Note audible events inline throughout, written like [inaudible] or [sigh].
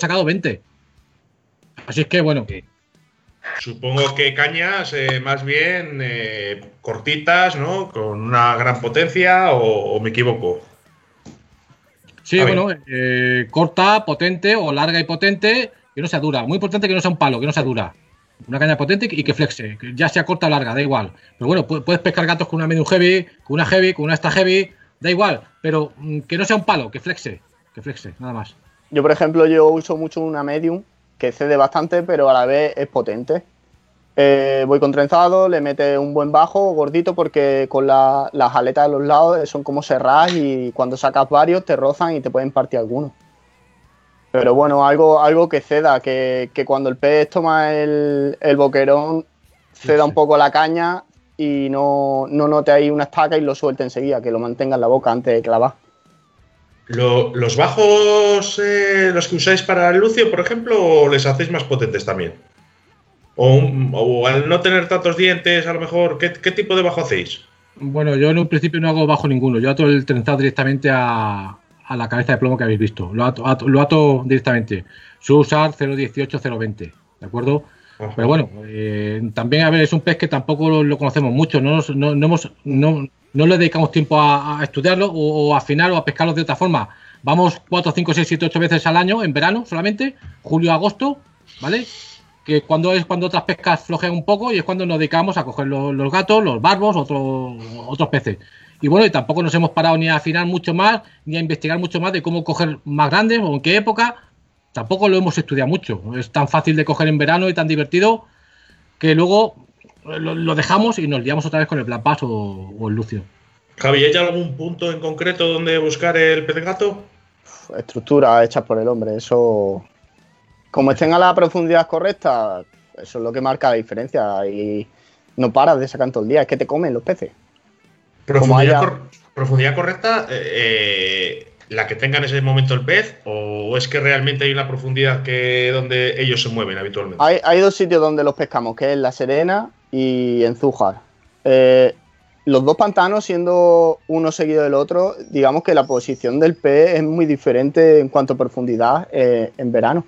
sacado 20. Así es que, bueno. Supongo que cañas eh, más bien eh, cortitas, ¿no? Con una gran potencia, o, me equivoco. Sí, bueno, eh, corta, potente o larga y potente, que no sea dura. Muy importante que no sea un palo, que no sea dura. Una caña potente y que flexe, que ya sea corta o larga, da igual. Pero bueno, puedes pescar gatos con una medium heavy, con una heavy, con una extra heavy, da igual. Pero mm, que no sea un palo, que flexe, que flexe, nada más. Yo, por ejemplo, yo uso mucho una medium que cede bastante, pero a la vez es potente. Eh, voy con trenzado, le mete un buen bajo, gordito, porque con las aletas de los lados son como cerradas y cuando sacas varios te rozan y te pueden partir algunos. Pero bueno, algo, algo que ceda, que, cuando el pez toma el, boquerón, ceda un poco la caña y no, no note ahí una estaca y lo suelte enseguida, que lo mantenga en la boca antes de clavar. ¿Los bajos, eh, los que usáis para el lucio, por ejemplo, les hacéis más potentes también? O, al no tener tantos dientes, a lo mejor, ¿qué, tipo de bajo hacéis? Bueno, yo en un principio no hago bajo ninguno. Yo ato el trenzado directamente a, la cabeza de plomo que habéis visto. Lo ato, lo ato directamente. Suelo usar 0.18, 0.20. ¿De acuerdo? Pero bueno, eh, también, a ver, es un pez que tampoco lo, conocemos mucho. No, no, no, hemos, no, no le dedicamos tiempo a, estudiarlo o, a afinar o a pescarlo de otra forma. Vamos 4, 5, 6, 7, 8 veces al año en verano solamente, julio, agosto, ¿vale? Que cuando es cuando otras pescas flojean un poco y es cuando nos dedicamos a coger los, gatos, los barbos, otros otros peces. Y bueno, y tampoco nos hemos parado ni a afinar mucho más, ni a investigar mucho más de cómo coger más grandes o en qué época. Tampoco lo hemos estudiado mucho. Es tan fácil de coger en verano y tan divertido que luego lo, dejamos y nos liamos otra vez con el plan paso o, el lucio. Javi, ¿hay algún punto en concreto donde buscar el pez gato? Estructura hecha por el hombre, eso. Como estén a la profundidad correcta, eso es lo que marca la diferencia. Y no paras de sacar todo el día, es que te comen los peces. Profundidad, correcta, eh, eh, la que tenga en ese momento el pez, o es que realmente hay una profundidad que donde ellos se mueven habitualmente. Hay, hay dos sitios donde los pescamos, que es La Serena y en Zújar. Eh, los dos pantanos, siendo uno seguido del otro, digamos que la posición del pez es muy diferente en cuanto a profundidad eh, en verano.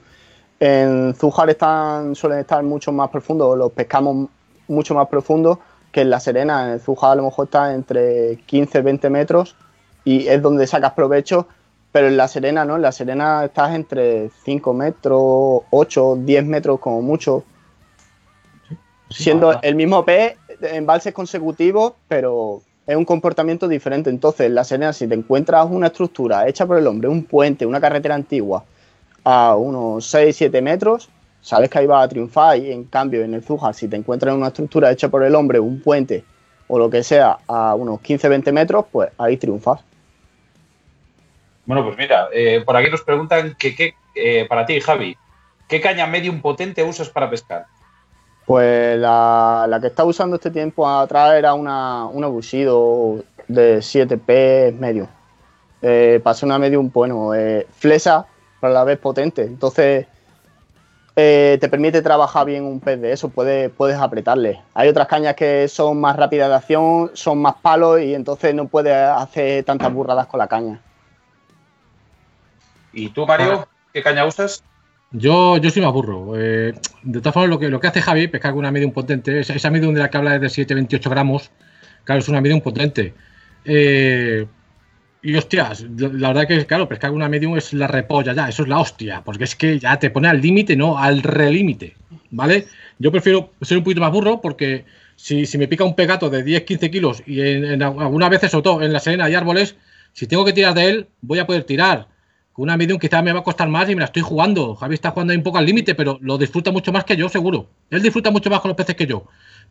En Zújar están, suelen estar mucho más profundos, los pescamos mucho más profundos que en La Serena. En Zújar a lo mejor está entre 15 20 metros y es donde sacas provecho, pero en La Serena no, en La Serena estás entre 5 metros, 8, 10 metros como mucho siendo el mismo pez en valses consecutivos, pero es un comportamiento diferente. Entonces, en la Serena, si te encuentras una estructura hecha por el hombre, un puente, una carretera antigua, a unos 6-7 metros, sabes que ahí va a triunfar. Y en cambio, en el Zuja, si te encuentras una estructura hecha por el hombre, un puente o lo que sea, a unos 15-20 metros, pues ahí triunfas. Bueno, pues mira, eh, por aquí nos preguntan que, eh, para ti, Javi, ¿qué caña medium potente usas para pescar? Pues la, que está usando este tiempo atrás era una, una Bushido de 7P medio. Eh, pasé una medium, bueno, eh, flesa, pero a la vez potente. Entonces, te permite trabajar bien un pez de eso, puedes, puedes apretarle. Hay otras cañas que son más rápidas de acción, son más palos y entonces no puedes hacer tantas burradas con la caña. ¿Y tú, Mario, qué caña usas? Yo, yo sí me aburro. Eh, de todas formas, lo que, lo que hace Javi, pescar con una medium potente, esa, esa medium de la que habla es de 7,28 gramos, claro, es una medium potente. Eh, y hostias, la verdad que, claro, pescar con una medium es la repolla ya, eso es la hostia, porque es que ya te pone al límite, no al relímite, ¿vale? Yo prefiero ser un poquito más burro porque si, si me pica un pegato de 10-15 kilos y en, en algunas veces, sobre todo en la serena hay árboles, si tengo que tirar de él, voy a poder tirar una medium quizás me va a costar más y me la estoy jugando. Javi está jugando ahí un poco al límite, pero lo disfruta mucho más que yo, seguro. Él disfruta mucho más con los peces que yo.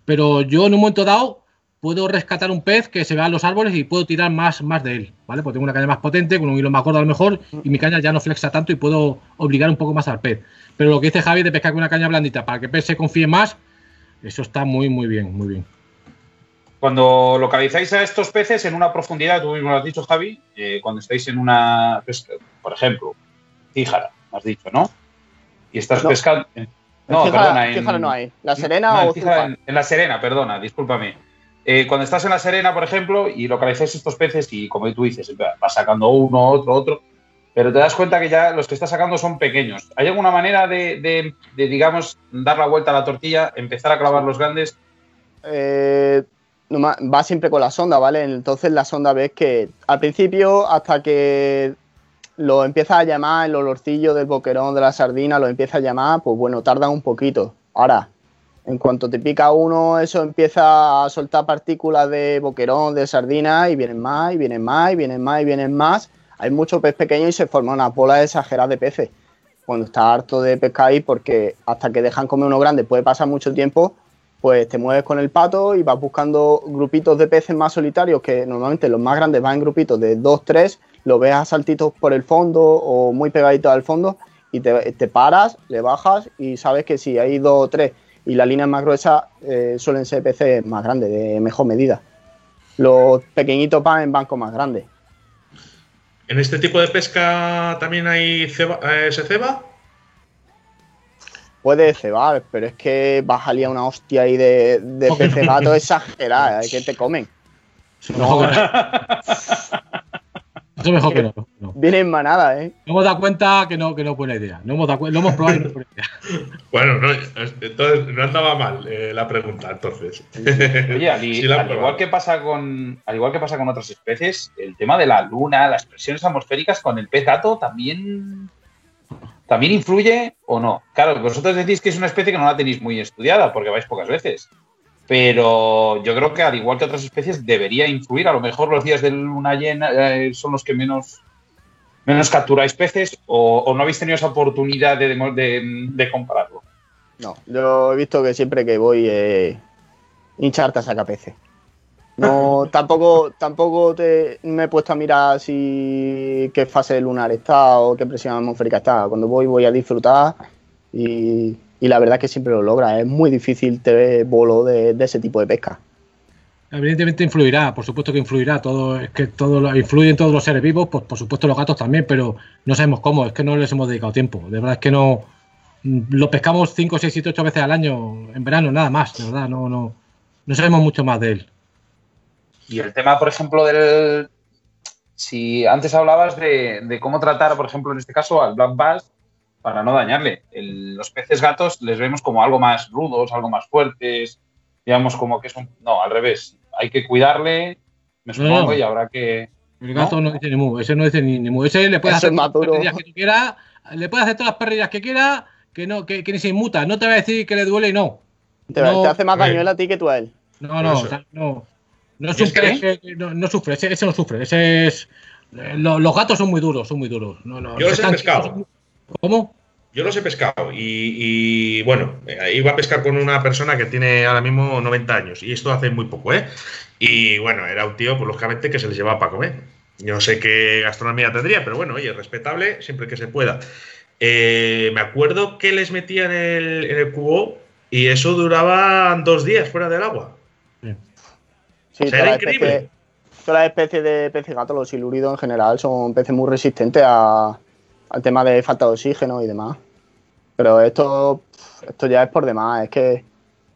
Pero yo en un momento dado puedo rescatar un pez que se vea en los árboles y puedo tirar más, más de él, ¿vale? Porque tengo una caña más potente, con un hilo más gordo a lo mejor, y mi caña ya no flexa tanto y puedo obligar un poco más al pez. Pero lo que dice Javi de pescar con una caña blandita para que el pez se confíe más, eso está muy, muy bien, muy bien. Cuando localizáis a estos peces en una profundidad, tú mismo lo has dicho, Javi, eh, cuando estáis en una, por ejemplo, Tíjara, has dicho, ¿no? Y estás pescando. No, perdona. En, no hay. ¿La Serena o en, en, La Serena, perdona, discúlpame. Eh, cuando estás en La Serena, por ejemplo, y localizáis estos peces y, como tú dices, vas sacando uno, otro, otro, pero te das cuenta que ya los que estás sacando son pequeños. ¿Hay alguna manera de, de- de, digamos, dar la vuelta a la tortilla, empezar a clavar los grandes? Eh, va siempre con la sonda, ¿vale? Entonces la sonda ves que al principio, hasta que lo empiezas a llamar, el olorcillo del boquerón, de la sardina, lo empieza a llamar, pues bueno, tarda un poquito. Ahora, en cuanto te pica uno, eso empieza a soltar partículas de boquerón, de sardina, y vienen más, y vienen más, y vienen más, y vienen más. Hay mucho pez pequeño y se forma una bola exagerada de peces. Cuando estás harto de pescar ahí, porque hasta que dejan comer uno grande puede pasar mucho tiempo, pues te mueves con el pato y vas buscando grupitos de peces más solitarios, que normalmente los más grandes van en grupitos de 2, 3, lo ves a saltitos por el fondo o muy pegaditos al fondo y te, paras, le bajas y sabes que si hay dos o tres y la línea es más gruesa, eh, suelen ser peces más grandes, de mejor medida. Los pequeñitos van en bancos más grandes. ¿En este tipo de pesca también hay eh, se ceba? Puede cebar, pero es que vas a liar una hostia ahí de, de peces gato [laughs] exagerada, ¿eh? que te comen. Eso mejor que no. Eso mejor que no. no. Vienen manada, ¿eh? No hemos dado cuenta que no, que no es buena idea. No hemos dado lo hemos probado y no es buena idea. Bueno, no, entonces no andaba mal eh, la pregunta, entonces. Oye, al, [laughs] Sí igual que pasa con, al igual que pasa con otras especies, el tema de la luna, las presiones atmosféricas con el pez gato también, también influye o no. Claro, vosotros decís que es una especie que no la tenéis muy estudiada porque vais pocas veces. Pero yo creo que al igual que otras especies debería influir. A lo mejor los días de luna llena eh, son los que menos, menos capturáis peces o, no habéis tenido esa oportunidad de, de- compararlo. No, yo he visto que siempre que voy eh, hincharte a saca peces. No, [laughs] tampoco, tampoco te, me he puesto a mirar si qué fase lunar está o qué presión atmosférica está. Cuando voy voy a disfrutar y, y la verdad es que siempre lo logra. Es muy difícil tener bolo de, de ese tipo de pesca. Evidentemente influirá, por supuesto que influirá. Todo, es que todo lo- influyen todos los seres vivos, pues por supuesto los gatos también, pero no sabemos cómo, es que no les hemos dedicado tiempo. De verdad es que no. mm, Lo pescamos 5, 6, 7, 8 veces al año en verano, nada más, de verdad, no, no, no sabemos mucho más de él. Y el tema, por ejemplo, del. Si antes hablabas de, de cómo tratar, por ejemplo, en este caso, al black bass para no dañarle. El- los peces gatos les vemos como algo más rudos, algo más fuertes, digamos como que es un. No, al revés. Hay que cuidarle, me No, supongo, no. y habrá que. El gato no, dice ni mu, ese no dice ni, ni mu. Ese le puedes Ese hacer todas las perrillas que tú quieras, le puedes hacer todas las perrillas que quieras, que no, que, que ni se inmuta. No te va a decir que le duele y no. Te, No, te hace más daño él a ti que tú a él. No, no, Eso. o sea, no. No ¿Y es sufre, ese- no, no sufre, ese, ese no sufre, ese es. eh, lo- los gatos son muy duros, son muy duros. No, no, Yo los he pescado. ¿Cómo? Yo los he pescado y, y, bueno, eh, iba a pescar con una persona que tiene ahora mismo 90 años y esto hace muy poco, ¿eh? Y bueno, era un tío, pues lógicamente, que se les llevaba para comer. Yo no sé qué gastronomía tendría, pero bueno, oye, respetable siempre que se pueda. Eh, me acuerdo que les metía en el, en el cubo y eso duraba dos días fuera del agua. Sí, todas las increíble. especies, todas las especies de peces gato, los silúridos en general, son peces muy resistentes a- al tema de falta de oxígeno y demás. Pero esto, esto ya es por demás, es que,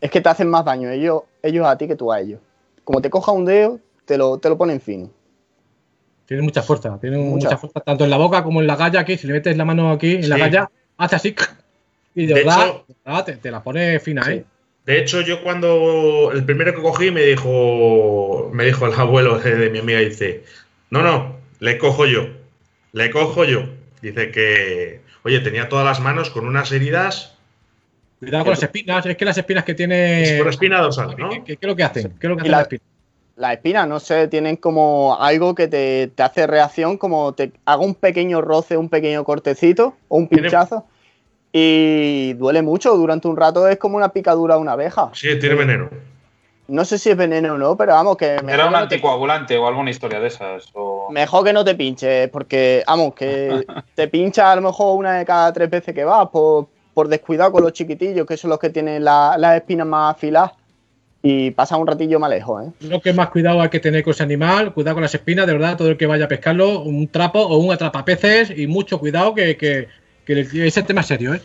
es que te hacen más daño ellos, ellos a ti que tú a ellos. Como te coja un dedo, te lo, te lo ponen fino. Tiene mucha fuerza, tiene Mucha. mucha. fuerza tanto en la boca como en la galla aquí. Si le metes la mano aquí en la galla, hace así [laughs] y de, De verdad, hecho- te, te la pone fina, Sí. ¿eh? De hecho, yo cuando el primero que cogí me dijo, me dijo el abuelo de, de mi amiga, dice, no, no, le cojo yo, le cojo yo. Dice que, oye, tenía todas las manos con unas heridas Cuidado con las espinas, es que las espinas que tiene. por espina dorsal, ¿no? ¿Qué, qué- qué es lo que hacen? ¿Qué es lo que Y hacen la- las espinas? Las espinas, no sé, tienen como algo que te, te hace reacción, como te haga un pequeño roce, un pequeño cortecito o un Tiene- pinchazo. Y duele mucho, durante un rato es como una picadura de una abeja. Sí, tiene veneno. No sé si es veneno o no, pero vamos, que Era un te, anticoagulante o alguna historia de esas. O... mejor que no te pinches, porque, vamos, que [laughs] te pincha a lo mejor una de cada tres veces que vas por, por descuidado con los chiquitillos, que son los que tienen la- las espinas más afiladas. Y pasa un ratillo más lejos, ¿eh? Lo que más cuidado hay que tener con ese animal, cuidado con las espinas, de verdad, todo el que vaya a pescarlo, un trapo o un atrapapeces y mucho cuidado que, que, que ese tema es serio, ¿eh?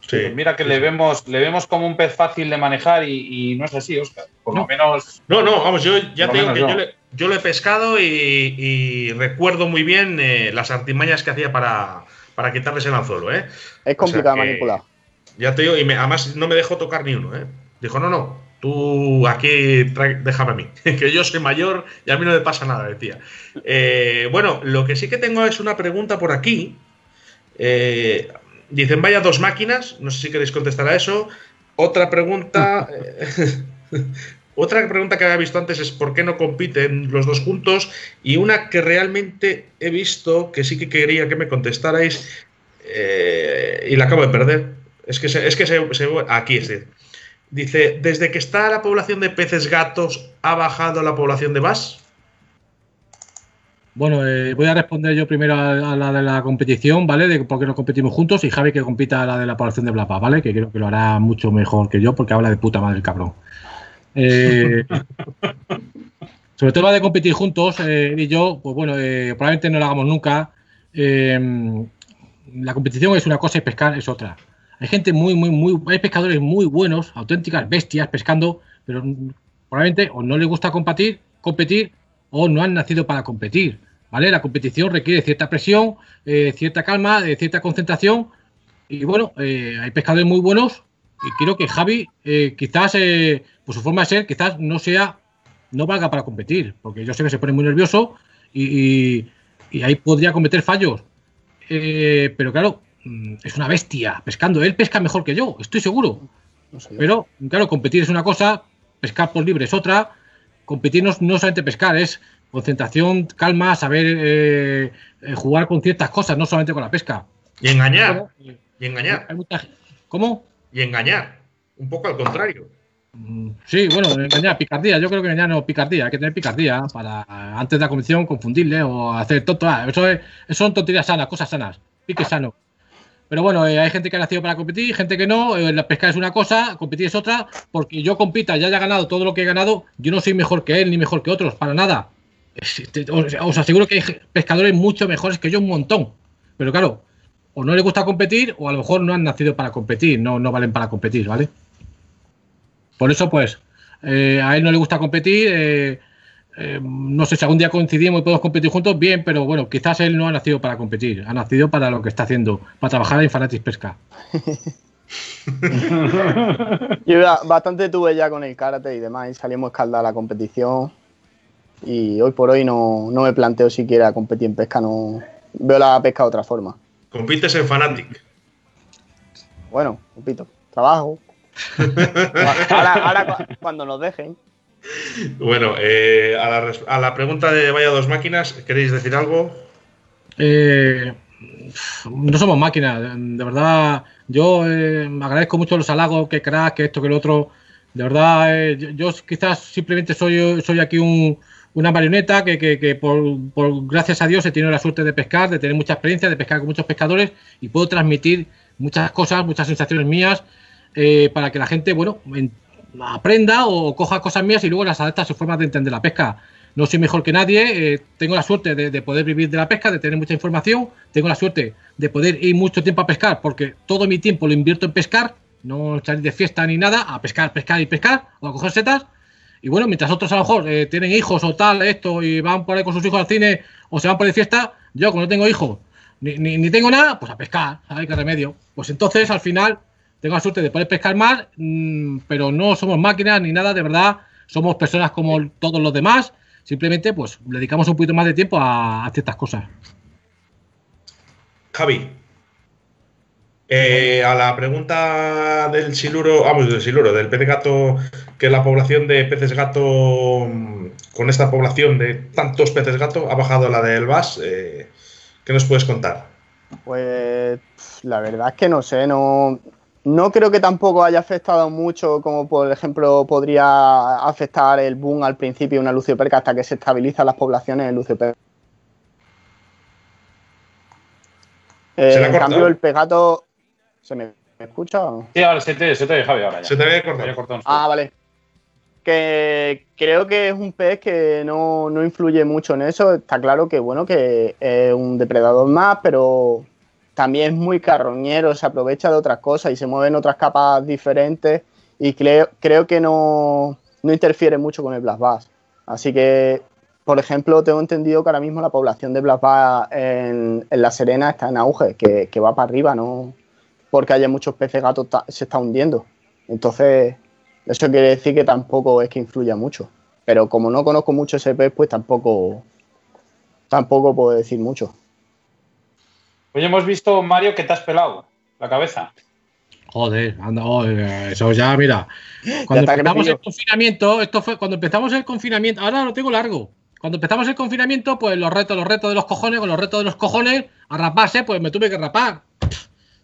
Sí. Pues mira que le vemos, le vemos como un pez fácil de manejar y, y no es así, Oscar. Por lo No. menos No, no, vamos, yo ya te lo digo que yo le, yo lo he pescado y, recuerdo muy bien eh, las artimañas que hacía para, para quitarles el anzuelo. ¿eh? Es complicado manipular. Ya te digo, y además no me dejó tocar ni uno. ¿eh? Dijo, no, no, tú aquí déjame a mí, [laughs] que yo soy mayor y a mí no me pasa nada, decía. Eh, bueno, lo que sí que tengo es una pregunta por aquí. Eh, dicen, vaya dos máquinas, no sé si queréis contestar a eso. Otra pregunta... [laughs] Otra pregunta que había visto antes es por qué no compiten los dos juntos y una que realmente he visto que sí que quería que me contestarais eh, y la acabo de perder. Es que, es que se, aquí este. Dice, desde que está la población de peces gatos, ¿ha bajado la población de bass? Bueno, eh, voy a responder yo primero a, la de la competición, ¿vale? De por qué no competimos juntos y Javi que compita a la de la población de Blapa, ¿vale? Que creo que lo hará mucho mejor que yo porque habla de puta madre el cabrón. Eh, sobre todo la de competir juntos, eh, y yo, pues bueno, eh, probablemente no lo hagamos nunca. la competición es una cosa y pescar es otra. Hay gente muy, muy, muy. Hay pescadores muy buenos, auténticas bestias pescando, pero probablemente o no les gusta competir, competir o no han nacido para competir. ¿Vale? La competición requiere cierta presión, cierta calma, cierta concentración. Y bueno, hay pescadores muy buenos. Y creo que Javi quizás pues su forma de ser quizás no sea, no valga para competir, porque yo sé que se pone muy nervioso y, ahí podría cometer fallos. Eh, pero claro, mm, es una bestia pescando. Él pesca mejor que yo, estoy seguro. pero claro, competir es una cosa, pescar por libre es otra. Competir no, no solamente pescar, es concentración, calma, saber eh, eh, jugar con ciertas cosas, no solamente con la pesca. Y engañar. y engañar. ¿Cómo? Y engañar. Un poco al contrario. Sí, bueno, engañar, picardía. Yo creo que engañar no picardía. Hay que tener picardía para antes de la comisión confundirle o hacer tonto. Ah, eso, son tonterías sanas, cosas sanas. Pique sano. Pero bueno, eh, hay gente que ha nacido para competir, gente que no. Eh, la pesca es una cosa, competir es otra. Porque yo compita y haya ganado todo lo que he ganado, yo no soy mejor que él ni mejor que otros, para nada. Os, aseguro que hay pescadores mucho mejores que yo, un montón. Pero claro, o no les gusta competir o a lo mejor no han nacido para competir, no, no valen para competir, ¿vale? Por eso, pues, eh, a él no le gusta competir. Eh, eh, no sé si algún día coincidimos y podemos competir juntos, bien, pero bueno, quizás él no ha nacido para competir, ha nacido para lo que está haciendo, para trabajar en Fanatis Pesca. [laughs] Yo bastante tuve ya con el karate y demás, y salimos escalda a la competición. Y hoy por hoy no, no me planteo siquiera competir en pesca, no veo la pesca de otra forma. ¿Compites en Fanatic? Bueno, compito. Trabajo, [laughs] ahora, cuando nos dejen. Bueno, eh, a, la, pregunta de vaya dos máquinas, ¿queréis decir algo? Eh, no somos máquinas, de verdad. Yo eh, agradezco mucho los halagos, que crack, que esto, que lo otro. De verdad, yo, quizás simplemente soy, soy aquí una marioneta que, por, gracias a Dios he tenido la suerte de pescar, de tener mucha experiencia, de pescar con muchos pescadores y puedo transmitir muchas cosas, muchas sensaciones mías eh, para que la gente, bueno, aprenda o coja cosas mías y luego las adapta a su forma de entender la pesca. No soy mejor que nadie, eh, tengo la suerte de, poder vivir de la pesca, de tener mucha información, tengo la suerte de poder ir mucho tiempo a pescar, porque todo mi tiempo lo invierto en pescar, no salir de fiesta ni nada, a pescar, pescar y pescar, o a coger setas. Y bueno, mientras otros a lo mejor eh, tienen hijos o tal, esto, y van por ahí con sus hijos al cine, o se van por de fiesta, yo como no tengo hijos, ni, ni tengo nada, pues a pescar, ¿sabes qué remedio? Pues entonces al final tengo la suerte de poder pescar más, mm, pero no somos máquinas ni nada, de verdad, somos personas como todos los demás, simplemente pues dedicamos un poquito más de tiempo a, ciertas cosas. Javi, eh, a la pregunta del siluro, vamos, del siluro, del pez gato, que la población de peces gato, mm, con esta población de tantos peces gato, ha bajado la del VAS. Eh, ¿Qué nos puedes contar? Pues la verdad es que no sé, no, no creo que tampoco haya afectado mucho, como por ejemplo podría afectar el boom al principio de una lucioperca hasta que se estabilizan las poblaciones de lucioperca. Eh, en cambio, el pegato. ¿Se me, escucha? Sí, ahora se te, se te Javi, ahora ya. Se te ve cortado. Ah, vale. Que creo que es un pez que no, no influye mucho en eso. Está claro que, bueno, que es un depredador más, pero también es muy carroñero, se aprovecha de otras cosas y se mueve en otras capas diferentes y creo, creo que no, interfiere mucho con el Blast Bass. Así que por ejemplo, tengo entendido que ahora mismo la población de Black Bass en, en La Serena está en auge, que, que va para arriba, ¿no? Porque haya muchos peces gatos ta- se está hundiendo. Entonces, eso quiere decir que tampoco es que influya mucho. Pero como no conozco mucho ese pez, pues tampoco, tampoco puedo decir mucho. Hoy hemos visto, Mario, que te has pelado la cabeza. Joder, anda, joder, eso ya, mira. Cuando empezamos crecido. el confinamiento, esto fue cuando empezamos el confinamiento, ahora lo tengo largo. Cuando empezamos el confinamiento, pues los retos, los retos de los cojones, con los retos de los cojones, a raparse, pues me tuve que rapar.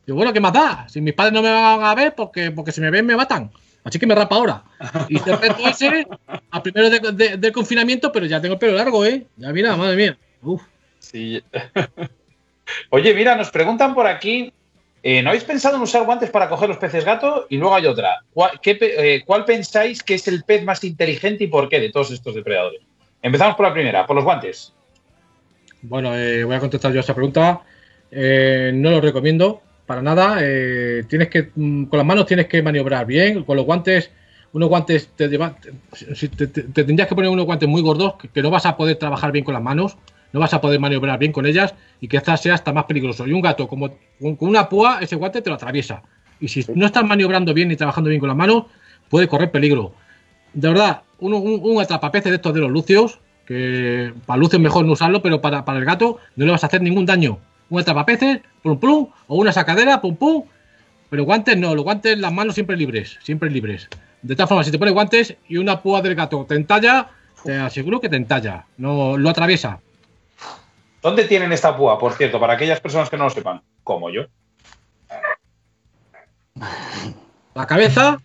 Digo, bueno, ¿qué más da? Si mis padres no me van a ver, porque, porque si me ven me matan. Así que me rapa ahora. Hice el reto ese a primero de- de- del confinamiento, pero ya tengo el pelo largo, ¿eh? Ya mira, madre mía. Uf. Sí. [laughs] Oye, mira, nos preguntan por aquí. eh, ¿No habéis pensado en usar guantes para coger los peces gato? Y luego hay otra. ¿Cuál, qué eh, cuál pensáis que es el pez más inteligente y por qué de todos estos depredadores? Empezamos por la primera, por los guantes. Bueno, eh, voy a contestar yo a esa pregunta. No lo recomiendo para nada. Eh, tienes que mm, con las manos tienes que maniobrar bien. Con los guantes, unos guantes te, lleva- te- tendrías que poner unos guantes muy gordos que, que no vas a poder trabajar bien con las manos, no vas a poder maniobrar bien con ellas y que quizás sea hasta más peligroso. Y un gato como con, con una púa, ese guante te lo atraviesa. Y si no estás maniobrando bien ni trabajando bien con las manos, puede correr peligro. De verdad, un, un, un atrapapeces de estos de los lucios, que para lucios mejor no usarlo, pero para, para el gato no le vas a hacer ningún daño. Un atrapapeces, plum plum, o una sacadera, pum pum. Pero guantes no, los guantes, las manos siempre libres, siempre libres. De todas formas, si te pones guantes y una púa del gato te entalla, te aseguro que te entalla, no lo atraviesa. ¿Dónde tienen esta púa, por cierto, para aquellas personas que no lo sepan? Como yo. La cabeza,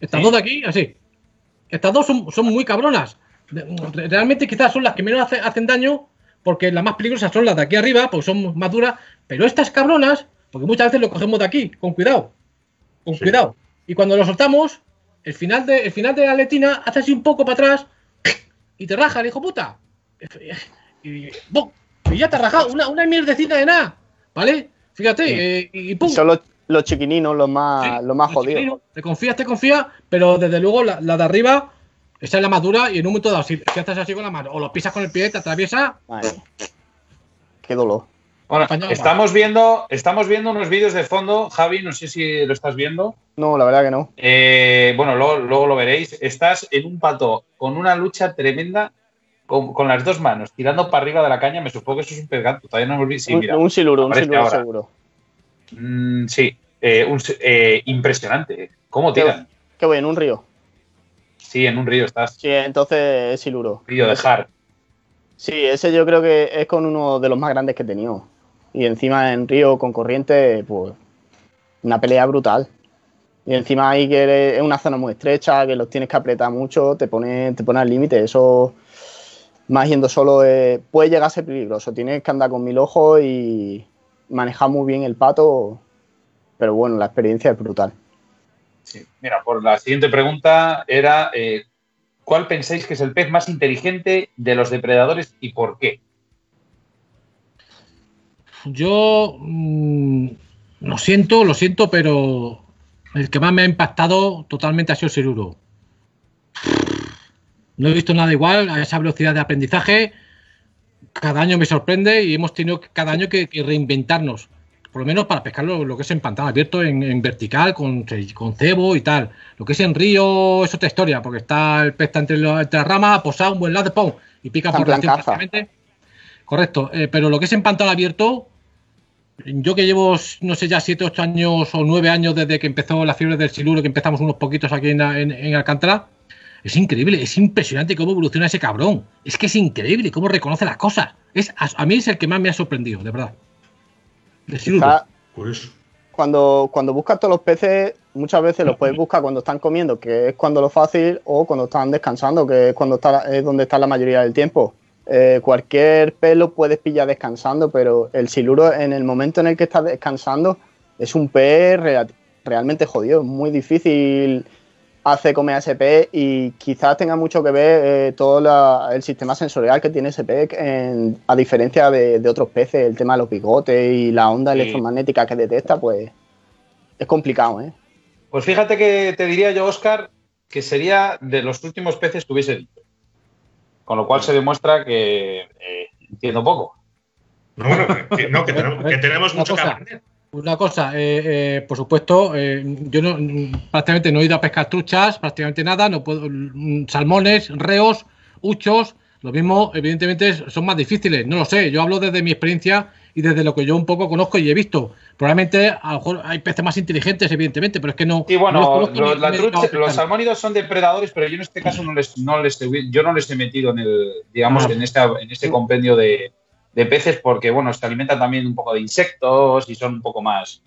estas dos de aquí, así. Estas dos son, son muy cabronas. Realmente quizás son las que menos hace- hacen daño, porque las más peligrosas son las de aquí arriba, porque son más duras. Pero estas cabronas, porque muchas veces lo cogemos de aquí, con cuidado. Con Sí. cuidado. Y cuando lo soltamos, el final de, el final de la letina hace así un poco para atrás y te raja el hijo puta. Y, ya te ha rajado una, una mierdecita de nada. ¿Vale? Fíjate, Sí. eh, y pum. Son los, los chiquininos los más, Sí, los más los jodidos. Te confías, te confías, pero desde luego la, la de arriba, esa es la más dura y en un momento dado, si, si haces así con la mano o lo pisas con el pie, te atraviesa. Qué dolor. Bueno, estamos viendo, estamos viendo unos vídeos de fondo. Javi, no sé si lo estás viendo. No, la verdad que no. Eh, bueno, luego, luego lo veréis. Estás en un pato con una lucha tremenda con, con las dos manos, tirando para arriba de la caña. Me supongo que eso es un pez gato. Todavía no hemos visto. Sí, un, mira. un siluro, un siluro ahora. seguro. Mm, sí, eh, un- eh, impresionante. ¿Cómo tiran? Qué voy en un río. Sí, en un río estás. Sí, entonces es siluro. Río de Har. Sí, ese yo creo que es con uno de los más grandes que he tenido. Y encima en río con corriente, pues una pelea brutal. Y encima ahí que es una zona muy estrecha, que los tienes que apretar mucho, te pone, te pone al límite. Eso, más yendo solo, eh, puede llegar a ser peligroso. Tienes que andar con mil ojos y manejar muy bien el pato. Pero bueno, la experiencia es brutal. Sí. Mira, por la siguiente pregunta era: eh, ¿cuál pensáis que es el pez más inteligente de los depredadores y por qué? Yo mm, lo siento, lo siento, pero el que más me ha impactado totalmente ha sido el Siluro. No he visto nada igual a esa velocidad de aprendizaje. Cada año me sorprende y hemos tenido cada año que reinventarnos. Por lo menos para pescar lo, lo que es en pantano abierto, en, en vertical, con, con cebo y tal. Lo que es en río es otra historia, porque está el pez entre, lo- entre las ramas, posado, un buen lance, ¡pum! Y pica por caza. prácticamente. Correcto, eh, pero lo que es en pantano abierto, yo que llevo, no sé, ya 7, 8 años o 9 años desde que empezó la fiebre del siluro, que empezamos unos poquitos aquí en, en- en Alcántara, es increíble, es impresionante cómo evoluciona ese cabrón. Es que es increíble cómo reconoce las cosas. Es, a, a mí es el que más me ha sorprendido, de verdad. Quizá Por eso. cuando, cuando buscas todos los peces, muchas veces los puedes buscar cuando están comiendo, que es cuando lo fácil, o cuando están descansando, que es cuando está, es donde está la mayoría del tiempo. Eh, cualquier pez lo puedes pillar descansando, pero el siluro en el momento en el que está descansando es un pez rea- realmente jodido, es muy difícil a ese pez y quizás tenga mucho que ver eh, todo la- el sistema sensorial que tiene en- a diferencia de, de otros peces, el tema de los bigotes y la onda Sí. electromagnética que detecta, pues es complicado, ¿eh? Pues fíjate que te diría yo, Oscar, que sería de los últimos peces que hubiese dicho. Con lo cual se demuestra que eh, entiendo poco. No, bueno, que, no, que tenemos, que [laughs] tenemos Una mucho que aprender. Una cosa, eh, eh, por supuesto, eh, yo no, prácticamente no he ido a pescar truchas, prácticamente nada, no puedo, mm, salmones, reos, huchos, lo mismo, evidentemente son más difíciles, no lo sé, yo hablo desde mi experiencia y desde lo que yo un poco conozco y he visto. Probablemente a lo mejor hay peces más inteligentes, evidentemente, pero es que no. Y no bueno, los ni- trucha- salmónidos son depredadores, pero yo en este caso no les, no les he- yo no les he metido en el, digamos, Ah. en esta, en este compendio de, de peces, porque bueno, se alimentan también un poco de insectos y son un poco más,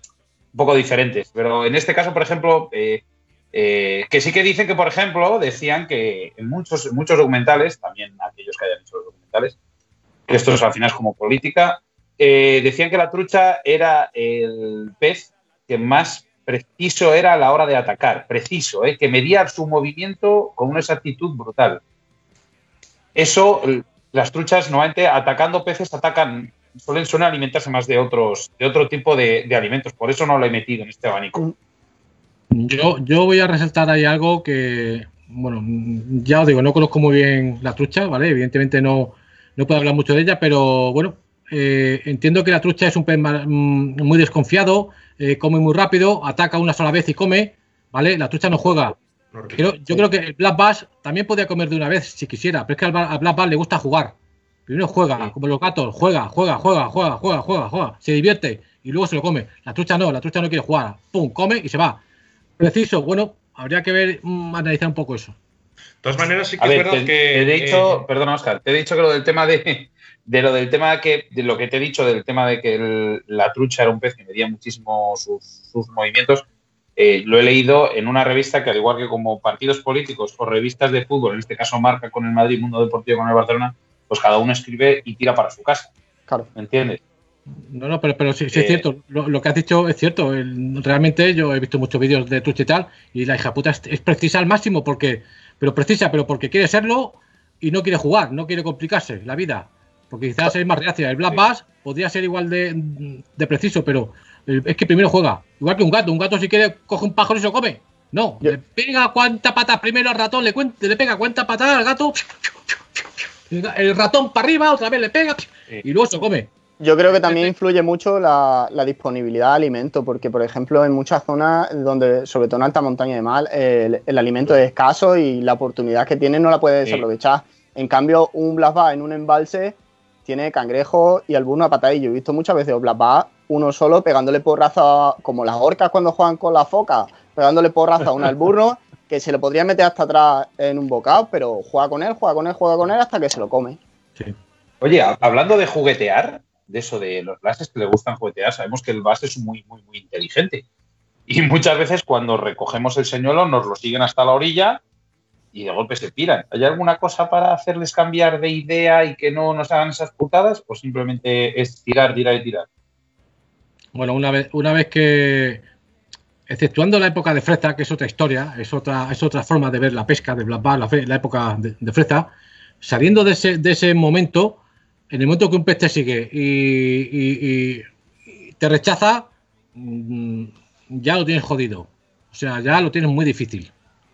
un poco diferentes. Pero en este caso, por ejemplo, eh, eh, que sí que dicen que, por ejemplo, decían que en muchos, muchos documentales, también aquellos que hayan hecho los documentales, que esto es al final como política, eh, decían que la trucha era el pez que más preciso era a la hora de atacar, preciso, ¿eh? que medía su movimiento con una exactitud brutal. Eso, las truchas normalmente atacando peces atacan, suelen, suelen alimentarse más de otros, de otro tipo de, de alimentos, por eso no lo he metido en este abanico. Yo, yo voy a resaltar ahí algo que, bueno, ya os digo, no conozco muy bien la trucha, ¿vale? Evidentemente no, no puedo hablar mucho de ella, pero bueno, eh, entiendo que la trucha es un pez mm, muy desconfiado, eh, come muy rápido, ataca una sola vez y come, ¿vale? La trucha no juega. No, Creo- yo creo que el Black Bass también podía comer de una vez si quisiera, pero es que al, Black Bass le gusta jugar. Primero juega, Sí. como los gatos, juega, juega, juega, juega, juega, juega, juega, se divierte y luego se lo come. La trucha no, la trucha no quiere jugar, pum, come y se va. Preciso, bueno, habría que ver, mm, analizar un poco eso. De todas maneras, sí que A es ver, verdad te, que. te he dicho, eh, perdona Oscar, te he dicho que lo del tema de, de lo del tema que, de lo que te he dicho del tema de que el- la trucha era un pez que medía muchísimo sus, sus movimientos, eh, lo he leído en una revista que al igual que como partidos políticos o revistas de fútbol, en este caso Marca con el Madrid, Mundo Deportivo con el Barcelona, pues cada uno escribe y tira para su casa, Claro. ¿me entiendes? No, no, pero, pero sí, sí es Eh, cierto. Lo, lo que has dicho es cierto. El- realmente yo he visto muchos vídeos de trucha y tal, y la hija puta es, es precisa al máximo, porque, pero precisa, pero porque quiere serlo y no quiere jugar, no quiere complicarse la vida. Porque quizás es más reacia. El Black Bass podría ser igual de, de preciso, pero es que primero juega. Igual que un gato. Un gato si quiere coge un pájaro y se lo come. No, Yo- le pega cuánta patas primero al ratón, le, cuenta, le pega cuánta patada al gato. El, ratón para arriba, otra vez le pega y luego se lo come. Yo creo que también influye mucho la, la disponibilidad de alimento, porque, por ejemplo, en muchas zonas donde, sobre todo en alta montaña de mar, el, el alimento es escaso y la oportunidad que tiene no la puede Sí. desaprovechar. En cambio, un Black Bass en un embalse tiene cangrejo y alguno a patadillo. He visto muchas veces Black Bass uno solo pegándole porraza, como las orcas cuando juegan con la foca, pegándole porraza a un alburno, [laughs] que se le podría meter hasta atrás en un bocado, pero juega con él, juega con él, juega con él hasta que se lo come. Sí. Oye, ha- hablando de juguetear, de eso de los bases que le gustan juguetear, sabemos que el base es muy, muy, muy inteligente. Y muchas veces cuando recogemos el señuelo nos lo siguen hasta la orilla y de golpe se piran. ¿Hay alguna cosa para hacerles cambiar de idea y que no nos hagan esas putadas? ¿O simplemente es tirar, tirar y tirar? Bueno, una vez, una vez que, exceptuando la época de freza, que es otra historia, es otra, es otra forma de ver la pesca de Black la, la época de, de saliendo de ese, de ese momento, en el momento que un pez te sigue y- y te rechaza, mm, ya lo tienes jodido. O sea, ya lo tienes muy difícil.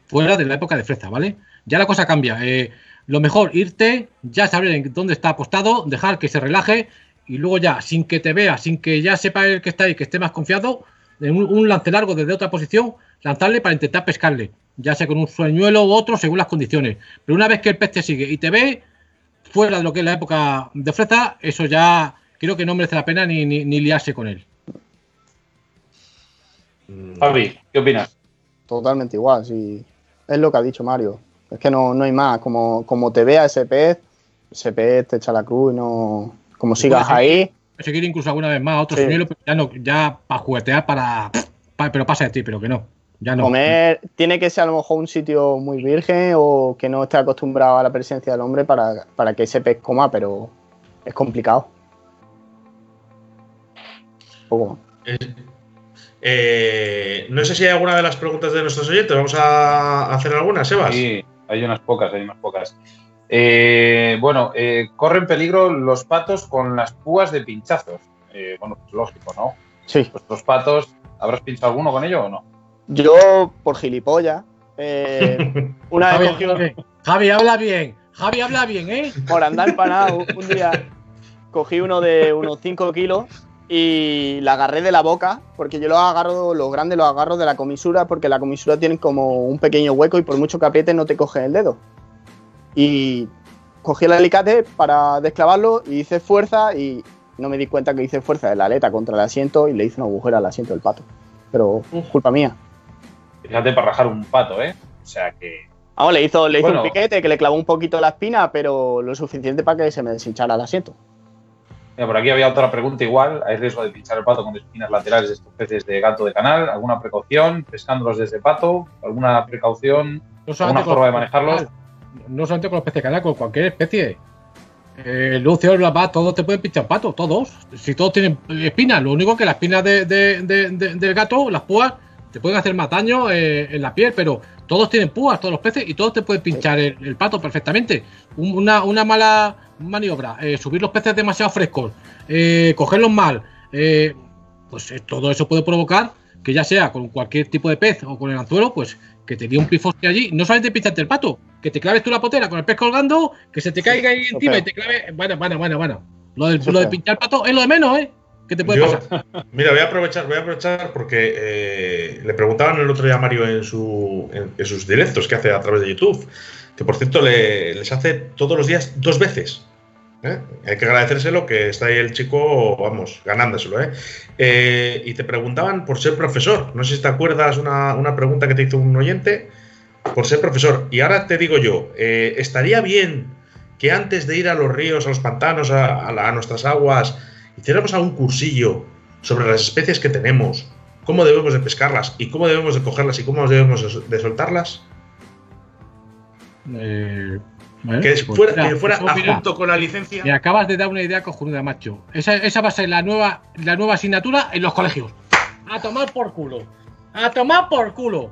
Fuera de la época de freza, ¿vale? Ya la cosa cambia. Eh, lo mejor, irte, ya saber en dónde está apostado, dejar que se relaje y luego ya, sin que te vea, sin que ya sepa el que está ahí, que esté más confiado, en un, un lance largo desde otra posición, lanzarle para intentar pescarle, ya sea con un sueñuelo u otro, según las condiciones. Pero una vez que el pez te sigue y te ve, fuera de lo que es la época de freza, eso ya creo que no merece la pena ni, ni, ni liarse con él. Fabi, ¿qué opinas? Totalmente igual, sí. Es lo que ha dicho Mario. Es que no, no hay más. Como, como te vea ese pez, ese pez te echa la cruz y no. Como sigas ahí, Seguir incluso alguna vez más a otro Sí. pero ya no, ya para juguetear, para, pa- pero pasa de ti, pero que no. Ya no. comer tiene que ser a lo mejor un sitio muy virgen o que no esté acostumbrado a la presencia del hombre para, para que ese pez coma, pero es complicado. Un poco más. Eh, no sé si hay alguna de las preguntas de nuestros oyentes. Vamos a hacer algunas, Sebas. Sí, hay unas pocas, hay unas pocas. Eh, bueno, eh, corren peligro los patos con las púas de pinchazos. Eh, bueno, pues lógico, ¿no? Sí, Pues los patos, ¿habrás pinchado alguno con ello o no? yo por gilipollas, eh, [laughs] una vez Javi, bien. Javi, habla bien. Javi habla bien, ¿eh? Por andar empanado, un día cogí uno de unos 5 kilos y la agarré de la boca, porque yo los agarro, los grandes los agarro de la comisura, porque la comisura tiene como un pequeño hueco y por mucho que aprietes no te coge el dedo. Y cogí el alicate para desclavarlo y hice fuerza y no me di cuenta que hice fuerza de la aleta contra el asiento y le hice un agujero al asiento del pato. Pero culpa mía. Fíjate para rajar un pato, ¿eh? O sea que. Vamos, le hizo, le hizo Bueno. un piquete que le clavó un poquito la espina, pero lo suficiente para que se me deshinchara el asiento. Mira, por aquí había otra pregunta igual. ¿Hay riesgo de pinchar el pato con espinas laterales de estos peces de gato de canal? ¿Alguna precaución? ¿Pescándolos desde pato? ¿Alguna precaución? No ¿Alguna forma de manejarlos? canal, No solamente con los peces de canal, con cualquier especie. Eh, el lucio, el blabá, todos te pueden pinchar pato, todos. Si todos tienen espinas, lo único que las espinas de, de- de- de- del gato, las púas, te pueden hacer más daño eh, en la piel, pero todos tienen púas, todos los peces, y todos te pueden pinchar el, el pato perfectamente. Un- una, una mala maniobra, eh, subir los peces demasiado frescos, eh, cogerlos mal, eh, pues todo eso puede provocar que ya sea con cualquier tipo de pez o con el anzuelo, pues que te dé un pifoste allí, no solamente pincharte el pato, que te claves tú la potera con el pez colgando, que se te caiga ahí encima y te clave. Bueno, bueno, bueno, bueno. Lo, del- lo de pinchar pato es lo de menos, ¿eh? ¿Qué te puede Yo- pasar? [laughs] Mira, voy a aprovechar, voy a aprovechar porque eh, le preguntaban el otro día a Mario en, su, en, en sus directos que hace a través de YouTube, que por cierto le- les hace todos los días dos veces. ¿eh? Hay que agradecérselo que está ahí el chico, vamos, ganándoselo. ¿eh? Eh, y te preguntaban por ser profesor. No sé si te acuerdas una, una pregunta que te hizo un oyente por ser profesor. Y ahora te digo yo, ¿estaría bien que antes de ir a los ríos, a los pantanos, a, a la- a nuestras aguas, hiciéramos algún cursillo sobre las especies que tenemos, cómo debemos de pescarlas y cómo debemos de cogerlas y cómo debemos de sol- de soltarlas? Eh, bueno, Que pues fuera, mira, que fuera eso, mira, adjunto con la licencia. Me acabas de dar una idea cojonuda, macho. Esa, esa va a ser la nueva, la nueva asignatura en los colegios. A tomar por culo. A tomar por culo.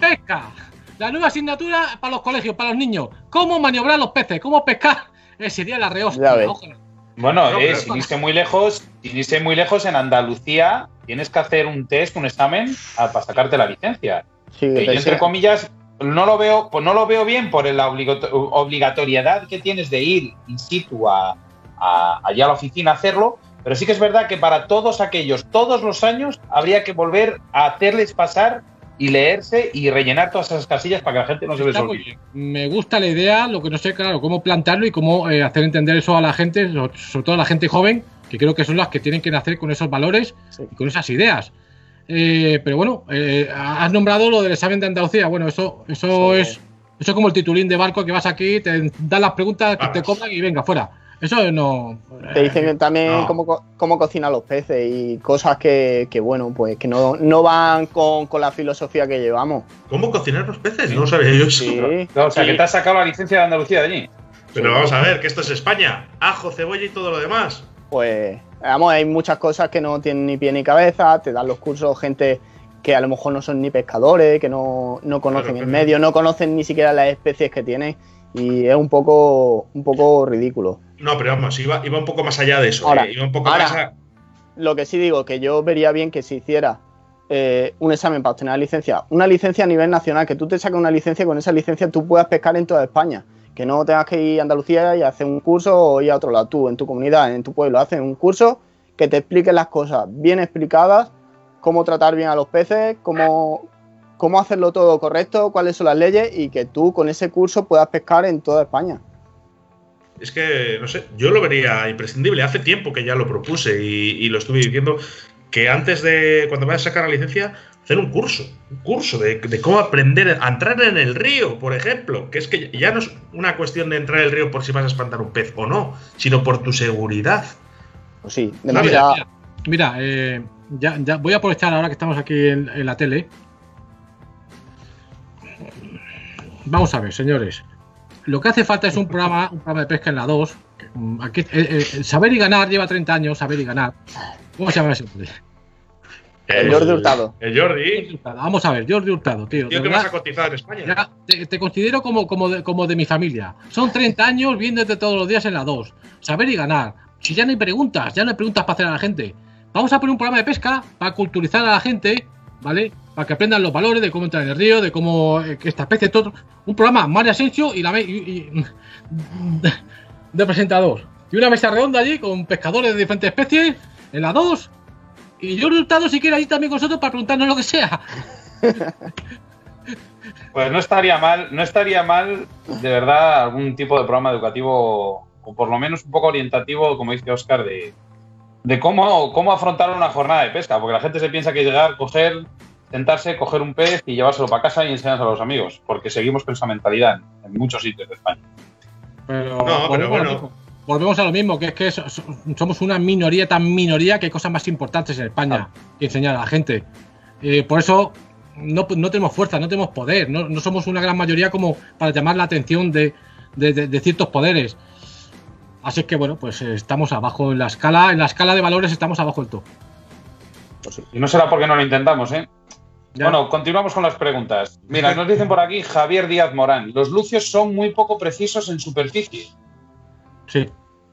Pesca. La nueva asignatura para los colegios, para los niños. Cómo maniobrar los peces, cómo pescar. Eh, sería la Ya rehostia. Bueno, No, eh, sin irse muy lejos, sin irse muy lejos, en Andalucía tienes que hacer un test, un examen a- para sacarte la licencia. Sí, Eh, que yo, te entre comillas, no lo veo, pues no lo veo bien por la obligato- obligatoriedad que tienes de ir in situ a, a- allá a la oficina a hacerlo, pero sí que es verdad que para todos aquellos, todos los años, habría que volver a hacerles pasar y leerse y rellenar todas esas casillas para que la gente no se les olvide. Me gusta la idea, lo que no sé, claro, cómo plantarlo y cómo eh, hacer entender eso a la gente, so- sobre todo a la gente joven, que creo que son las que tienen que nacer con esos valores Sí. y con esas ideas. Eh, pero bueno, eh, has nombrado lo del examen de Andalucía. Bueno, eso, eso Sí. es eso es como el titulín de barco que vas aquí, te dan las preguntas que te cobran y venga, fuera. Eso no. Te dicen también No. cómo, cómo cocinan los peces y cosas que, que, bueno, pues que no, no van con, con la filosofía que llevamos. ¿Cómo cocinar los peces? No lo sabía yo eso. Sí, O sea, sí. que te has sacado la licencia de Andalucía de allí. Pero Sí. vamos a ver, que esto es España. Ajo, cebolla y todo lo demás. Pues, vamos, hay muchas cosas que no tienen ni pie ni cabeza, te dan los cursos gente que a lo mejor no son ni pescadores, que no, no conocen Claro, el medio, no conocen ni siquiera las especies que tienen y es un poco, un poco ridículo. No, pero vamos, iba, iba un poco más allá de eso. Ahora, eh, Iba un poco ahora. más a- Lo que sí digo, que yo vería bien que se hiciera eh, un examen para obtener la licencia, una licencia a nivel nacional, que tú te saques una licencia y con esa licencia tú puedas pescar en toda España. Que no tengas que ir a Andalucía y hacer un curso o ir a otro lado. Tú, en tu comunidad, en tu pueblo, haces un curso que te explique las cosas bien explicadas, cómo tratar bien a los peces, cómo, cómo hacerlo todo correcto, cuáles son las leyes y que tú con ese curso puedas pescar en toda España. Es que, no sé, yo lo vería imprescindible. Hace tiempo que ya lo propuse y, y lo estuve diciendo que antes de, cuando vayas a sacar la licencia, hacer un curso. Un curso de, de cómo aprender a entrar en el río, por ejemplo. Que es que ya no es una cuestión de entrar en el río por si vas a espantar un pez o no, sino por tu seguridad. Pues sí, Mira, demasiada. Mira, mira, eh, ya, ya voy a aprovechar ahora que estamos aquí en, en la tele. Vamos a ver, señores. Lo que hace falta es un programa, un programa de pesca en la 2. que, mm, Aquí, eh, eh, saber y ganar lleva 30 años, saber y ganar. ¿Cómo se llama ese hombre? El Jordi Hurtado. El Jordi, Vamos a ver, Jordi Hurtado, tío. tío que verdad, vas a cotizar en España. ya te, te considero como, como, de, como de mi familia. Son 30 años viéndote todos los días en la 2. Saber y ganar. Si ya no hay preguntas, ya no hay preguntas para hacer a la gente. Vamos a poner un programa de pesca para culturizar a la gente, ¿vale? Para que aprendan los valores de cómo entrar en el río, de cómo eh, esta especie, todo. Un programa Mario Asensio y la y- [laughs] de, presentador. Y una mesa redonda allí con pescadores de diferentes especies, en la 2. Y yo Hurtado si quiere allí también con nosotros para preguntarnos lo que sea. [laughs] Pues no estaría mal, no estaría mal, de verdad, algún tipo de programa educativo, o por lo menos un poco orientativo, como dice Oscar, de, de cómo, cómo afrontar una jornada de pesca. Porque la gente se piensa que llegar, coger, sentarse, coger un pez y llevárselo para casa y enseñárselo a los amigos. Porque seguimos con esa mentalidad en, muchos sitios de España. Pero, No, pero volvemos, a lo bueno. mismo. Volvemos a lo mismo, que es que so- so- somos una minoría tan minoría que hay cosas más importantes en España que enseñar a la gente. Eh, por eso no, no tenemos fuerza, no tenemos poder, no, no somos una gran mayoría como para llamar la atención de, de- de- de ciertos poderes. Así que bueno, pues eh, estamos abajo en la escala, en la escala de valores estamos abajo del todo. Y no será porque no lo intentamos, ¿eh? Ya. Bueno, continuamos con las preguntas. Mira, nos dicen por aquí Javier Díaz Morán. Los lucios son muy poco precisos en superficie. Sí,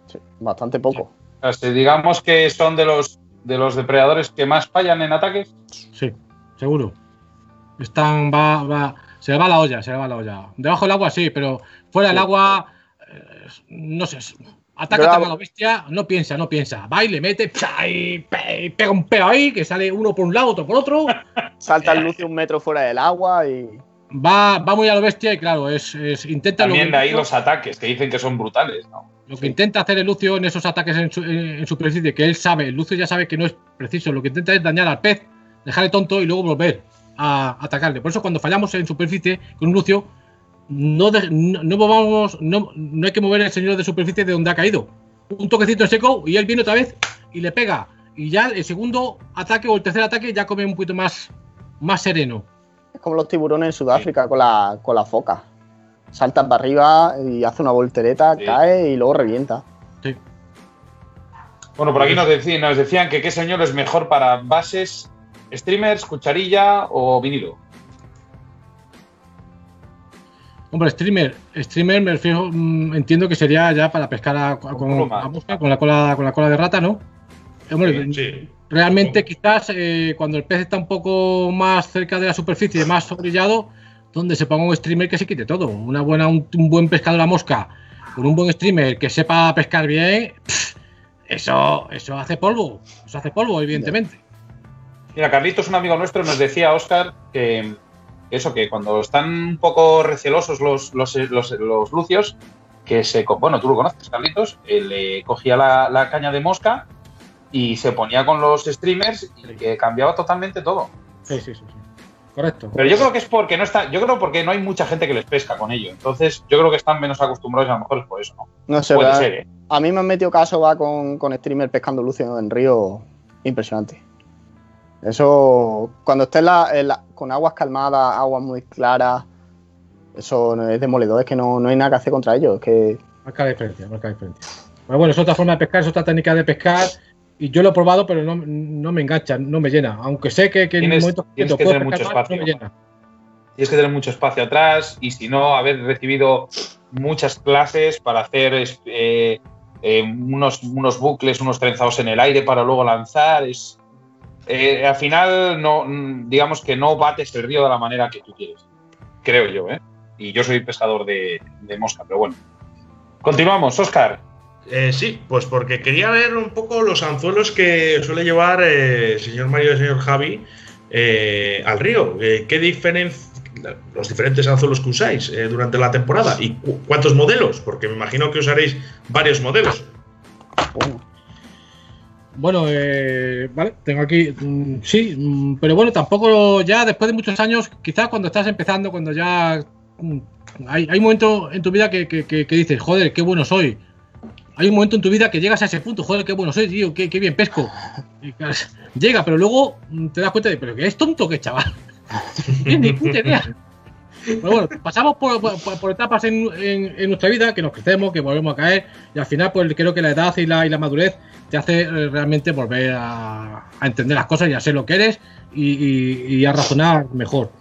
Sí, bastante poco. O sea, digamos que son de los de los depredadores que más fallan en ataques. sí, seguro. Están, va, va, se le va la olla, se le va la olla. Debajo del agua sí, pero fuera del Sí. agua, eh, no sé. Ataca Bravo. a la bestia, no piensa, no piensa. Va y le mete, y pe- y pega un peo ahí, que sale uno por un lado, otro por otro. [laughs] Salta el lucio un metro fuera del agua y. Va, va muy a la bestia y claro, es, es- intenta lo, También de ahí lo- los ataques, que dicen que son brutales, ¿no? lo que intenta hacer el Lucio en esos ataques en, su, en, en superficie, que él sabe, el Lucio ya sabe que no es preciso, lo que intenta es dañar al pez, dejarle tonto y luego volver a atacarle. Por eso cuando fallamos en superficie con un Lucio, no, de- no, no movamos, no, no hay que mover el señor de superficie de donde ha caído. Un toquecito en seco y él viene otra vez y le pega. Y ya el segundo ataque o el tercer ataque ya come un poquito más, más sereno. Es como los tiburones en Sudáfrica con la, con la foca. Salta para arriba y hace una voltereta, Sí. cae y luego revienta. Sí. Bueno, por aquí nos decían, nos decían que qué señor es mejor para bases, streamers, cucharilla o vinilo. Hombre, streamer, streamer me refiero, mm, entiendo que sería ya para pescar a, a- con, a la cola, con la cola de rata, ¿no? Hombre, Sí, sí. realmente quizás eh, cuando el pez está un poco más cerca de la superficie, más sobrillado, donde se ponga un streamer que se quite todo. Una buena, un, un buen pescador a mosca con un buen streamer que sepa pescar bien, pff, eso, eso hace polvo, eso hace polvo, evidentemente. Mira, Carlitos, un amigo nuestro, nos decía, Oscar, que eso, que cuando están un poco recelosos los, los, los, los lucios, que se. co- Bueno, tú lo conoces, Carlitos, él le cogía la, la caña de mosca y se ponía con los streamers y que cambiaba totalmente todo. Sí, sí, sí, sí. Correcto. Pero yo creo que es porque no está, yo creo porque no hay mucha gente que les pesca con ello. Entonces, yo creo que están menos acostumbrados y a lo mejor es por eso, ¿no? No sé, Puede ser, ¿eh? a mí me han metido caso va con, con streamer pescando lucio en río. Impresionante. Eso, cuando estés en la- en la- con aguas calmadas, aguas muy claras, eso no es demoledor, es que no, no hay nada que hacer contra ellos. Es que Marca la diferencia, marca la diferencia. Pero bueno, es otra forma de pescar, es otra técnica de pescar. Y yo lo he probado, pero no, no me engancha, no me llena. Aunque sé que, que en tienes concretos que puedo tener mucho más, no me espacio. llena. Tienes que tener mucho espacio atrás y si no, haber recibido muchas clases para hacer eh, eh, unos, unos bucles, unos trenzados en el aire para luego lanzar. Es, eh, al final, no, digamos que no bates el río de la manera que tú quieres. Creo yo, ¿eh? Y yo soy pescador de, de mosca, pero bueno. Continuamos, Oscar. Eh, sí, pues porque quería ver un poco los anzuelos que suele llevar eh, el señor Mario y el señor Javi eh, al río. Eh, ¿Qué diferencia, los diferentes anzuelos que usáis eh, durante la temporada? ¿Y cu- cuántos modelos? Porque me imagino que usaréis varios modelos. bueno, Bueno, eh, vale, tengo aquí, mm, sí, mm, pero bueno, tampoco ya después de muchos años, quizás cuando estás empezando, cuando ya mm, hay, hay un momento en tu vida que, que- que- dices, joder, qué bueno soy. Hay un momento en tu vida que llegas a ese punto, joder, qué bueno soy, tío, qué, qué bien pesco. [laughs] Llega, pero luego mm, te das cuenta de, pero que es tonto que chaval. [laughs] Ni puta idea. Pero bueno, pasamos por, por- por- por etapas en, en- en nuestra vida, que nos crecemos, que volvemos a caer, y al final, pues creo que la edad y la, y la madurez te hace eh, realmente volver a, a entender las cosas y a ser lo que eres y, y- y a razonar mejor.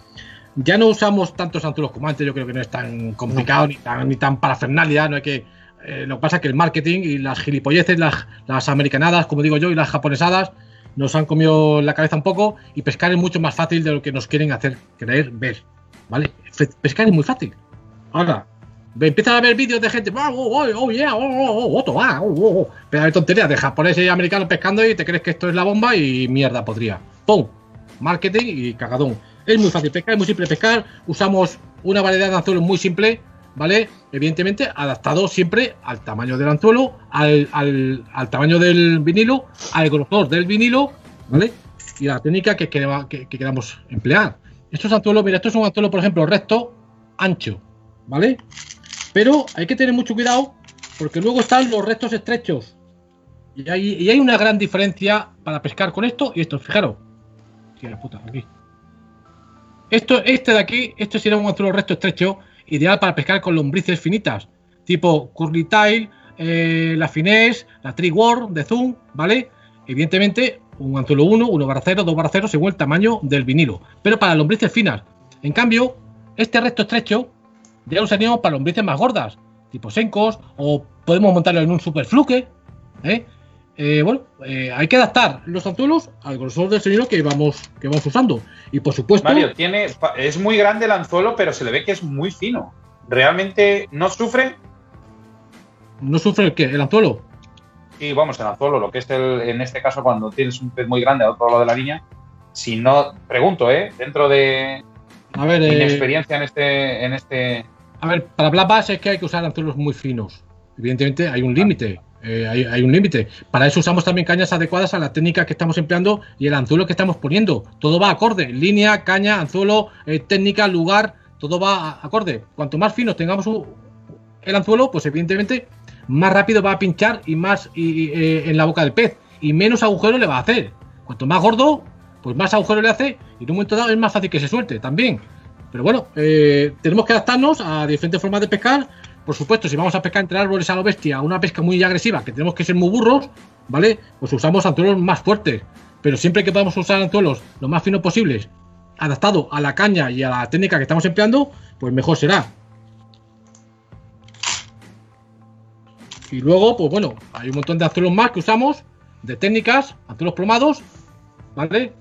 Ya no usamos tantos anzuelos como antes, yo creo que no es tan complicado ni tan, ni tan parafernalia, no hay que. eh, lo que pasa es que el marketing y las gilipolleces, las, las americanadas, como digo yo, y las japonesadas, nos han comido la cabeza un poco y pescar es mucho más fácil de lo que nos quieren hacer creer, ver. ¿Vale? Pescar es muy fácil. Ahora, empiezan a ver vídeos de gente, oh, oh, oh, yeah, oh, oh, oh, oh, oh, oh, pero hay tonterías de japoneses y americanos pescando y te crees que esto es la bomba y mierda podría. ¡Pum! Marketing y cagadón. Es muy fácil pescar, es muy simple pescar. Usamos una variedad de anzuelos muy simple, ¿vale? Evidentemente adaptado siempre al tamaño del anzuelo, al, al, tamaño del vinilo, al grosor del vinilo, ¿vale? Y la técnica que, que, que queramos emplear. Estos anzuelos, mira, esto es un anzuelo, por ejemplo, recto, ancho, ¿vale? Pero hay que tener mucho cuidado porque luego están los restos estrechos. Y hay, una gran diferencia para pescar con esto y esto. Fijaros. puta, aquí. Esto, este de aquí, esto sería un anzuelo recto estrecho, ideal para pescar con lombrices finitas, tipo curly tail, eh, la finesse, la tree worm de zoom, ¿vale? Evidentemente, un anzuelo 1, 1 barra 0, 2 barra 0, según el tamaño del vinilo, pero para lombrices finas. En cambio, este recto estrecho ya usaríamos para lombrices más gordas, tipo sencos, o podemos montarlo en un super fluke. ¿eh? Eh, bueno, eh, hay que adaptar los anzuelos al grosor del señor que vamos, que vamos usando. Y por supuesto. Mario, tiene, es muy grande el anzuelo, pero se le ve que es muy fino. ¿Realmente no sufre? ¿No sufre el qué? ¿El anzuelo? Sí, vamos, el anzuelo, lo que es el, en este caso cuando tienes un pez muy grande al otro lado de la línea. Si no, pregunto, ¿eh? Dentro de, a ver, mi experiencia en este, en este a ver, para Bass es que hay que usar anzuelos muy finos. Evidentemente hay un límite. Eh, hay, un límite. Para eso usamos también cañas adecuadas a la técnica que estamos empleando y el anzuelo que estamos poniendo. Todo va acorde. Línea, caña, anzuelo, eh, técnica, lugar, todo va acorde. Cuanto más finos tengamos el anzuelo, pues evidentemente más rápido va a pinchar y más eh, en la boca del pez. Y menos agujero le va a hacer. Cuanto más gordo, pues más agujero le hace y en un momento dado es más fácil que se suelte también. Pero bueno, eh, tenemos que adaptarnos a diferentes formas de pescar. Por supuesto, si vamos a pescar entre árboles a lo bestia, una pesca muy agresiva, que tenemos que ser muy burros, ¿vale? Pues usamos anzuelos más fuertes. Pero siempre que podamos usar anzuelos lo más finos posibles, adaptado a la caña y a la técnica que estamos empleando, pues mejor será. Y luego, pues bueno, hay un montón de anzuelos más que usamos, de técnicas, anzuelos plomados, ¿vale?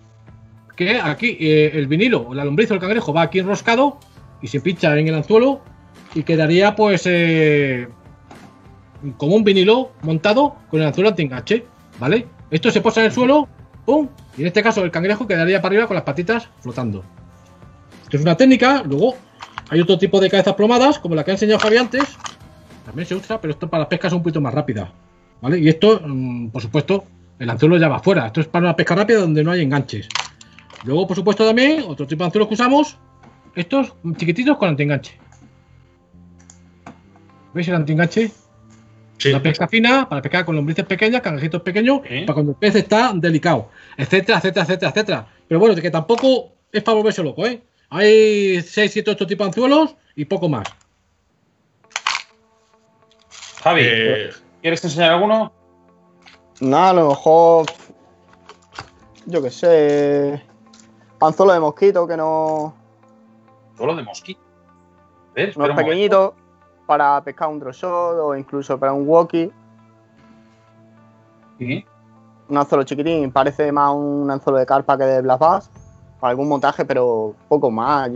que aquí eh, el vinilo, o la lombriz o el cangrejo va aquí enroscado y se pincha en el anzuelo y quedaría pues eh, como un vinilo montado con el anzuelo anti-enganche, ¿vale? Esto se posa en el suelo, ¡pum! Y en este caso el cangrejo quedaría para arriba con las patitas flotando. Esto es una técnica, luego hay otro tipo de cabezas plomadas, como la que ha enseñado Javi antes, también se usa, pero esto para las pescas es un poquito más rápida, ¿vale? Y esto, mm, por supuesto, el anzuelo ya va fuera, esto es para una pesca rápida donde no hay enganches. Luego, por supuesto, también otro tipo de anzuelos que usamos, estos chiquititos con antienganche. ¿Veis el antienganche? Sí. La pesca fina, para pescar con lombrices pequeñas, cangrejitos pequeños, para cuando el pez está delicado, etcétera, etcétera, etcétera, etcétera. Pero bueno, de que tampoco es para volverse loco, ¿eh? Hay 6, 7, 8 tipos de anzuelos y poco más. Javi, eh, ¿quieres enseñar alguno? No, a lo mejor. Yo qué sé. Anzuelo de mosquito que no. Anzuelo de mosquito. ¿Ves? Unos pequeñitos para pescar un drosod o incluso para un walkie. ¿Sí? Un anzuelo chiquitín, parece más un anzuelo de carpa que de Blast Bass. Para algún montaje, pero poco más.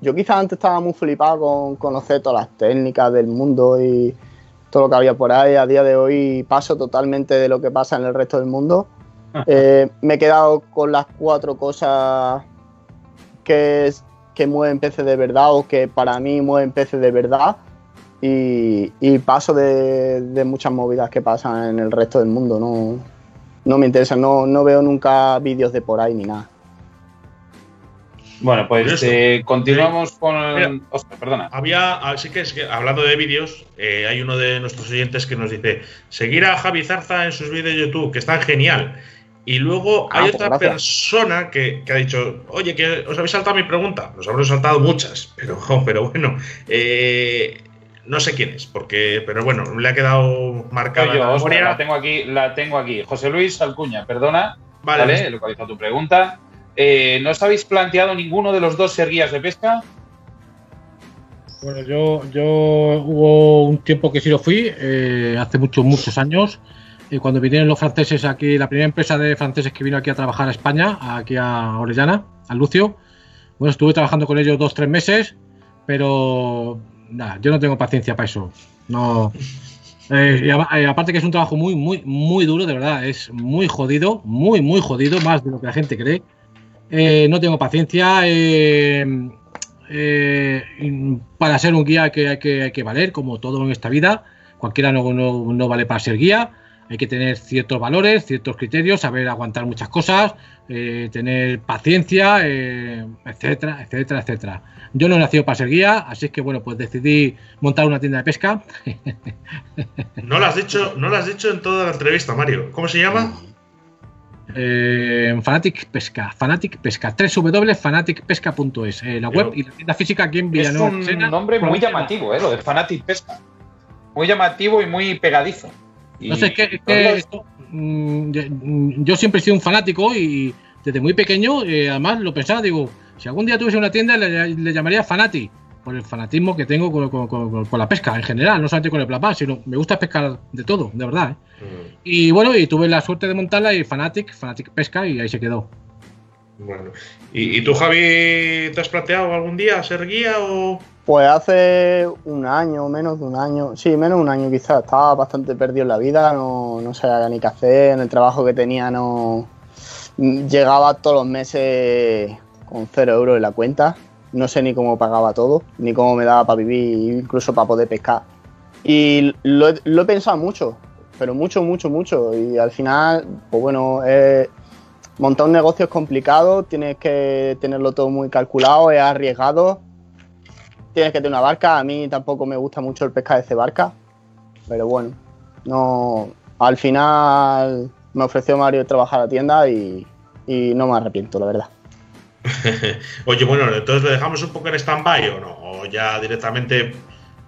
Yo quizás antes estaba muy flipado con conocer todas las técnicas del mundo y todo lo que había por ahí. A día de hoy paso totalmente de lo que pasa en el resto del mundo [laughs] eh, me he quedado con las cuatro cosas que, que mueven peces de verdad o que para mí mueven peces de verdad y, paso de, muchas movidas que pasan en el resto del mundo. No, no me interesa, no, no veo nunca vídeos de por ahí ni nada. Bueno, pues eh, continuamos con. El... perdona. Había, así que, es que hablando de vídeos, eh, hay uno de nuestros oyentes que nos dice: seguir a Javi Zarza en sus vídeos de YouTube, que están genial. Y luego ah, hay pues otra persona que, ha dicho, oye, que os habéis saltado mi pregunta. Nos habremos saltado muchas, pero, pero bueno, eh, no sé quién es, porque, pero bueno, le ha quedado marcada yo, la, tengo aquí, la tengo aquí. José Luis Alcuña, perdona. Vale, ¿vale? he localizado tu pregunta. Eh, ¿No os habéis planteado ninguno de los dos ser guías de pesca? Bueno, yo, yo hubo un tiempo que sí lo fui, eh, hace muchos, muchos años. Cuando vinieron los franceses aquí, la primera empresa de franceses que vino aquí a trabajar a España, aquí a Orellana, a Lucio, bueno, estuve trabajando con ellos dos, tres meses, pero nada, yo no tengo paciencia para eso. No. Eh, eh, aparte que es un trabajo muy, muy, muy duro, de verdad, es muy jodido, muy, muy jodido, más de lo que la gente cree. Eh, no tengo paciencia. eh, eh, para ser un guía que, hay que, hay que valer, como todo en esta vida. Cualquiera no, no, no vale para ser guía. Hay que tener ciertos valores, ciertos criterios, saber aguantar muchas cosas, eh, tener paciencia, eh, etcétera, etcétera, etcétera. Yo no he nacido para ser guía, así que bueno, pues decidí montar una tienda de pesca. [laughs] No lo has dicho, no lo has dicho en toda la entrevista, Mario. ¿Cómo se llama? Eh, Fanatic Pesca, Fanatic Pesca, www.fanaticpesca.es, eh, la web Pero- y la tienda física aquí en Es Villanueva. un Sena, nombre muy llamativo, ¿eh? Lo de Fanatic Pesca. Muy llamativo y muy pegadizo. Y- No sé, es que, es que esto, mm, yo- mm, yo siempre he sido un fanático y desde muy pequeño, eh, además lo pensaba, digo, si algún día tuviese una tienda le, le llamaría Fanati, por el fanatismo que tengo con, con- con- con la pesca en general, no solamente con el plapá, sino me gusta pescar de todo, de verdad. ¿eh? Mm, Y bueno, y tuve la suerte de montarla y Fanatic, Fanatic Pesca y ahí se quedó. Bueno. ¿Y, y tú, Javi, te has planteado algún día ser guía o.? Pues hace un año, menos de un año, sí, menos de un año quizás, estaba bastante perdido en la vida, no, no sabía ni qué hacer, en el trabajo que tenía no llegaba todos los meses con cero euros en la cuenta, no sé ni cómo pagaba todo, ni cómo me daba para vivir, incluso para poder pescar. Y lo, he- pensado mucho, pero mucho, mucho, mucho, y al final, pues bueno, montar un negocio es complicado, tienes que tenerlo todo muy calculado, es arriesgado tienes que tener una barca. A mí tampoco me gusta mucho el pescar de barca. Pero bueno, no. Al final me ofreció Mario trabajar a la tienda y, y no me arrepiento, la verdad. [laughs] Oye, bueno, entonces lo dejamos un poco en stand-by o no? O ya directamente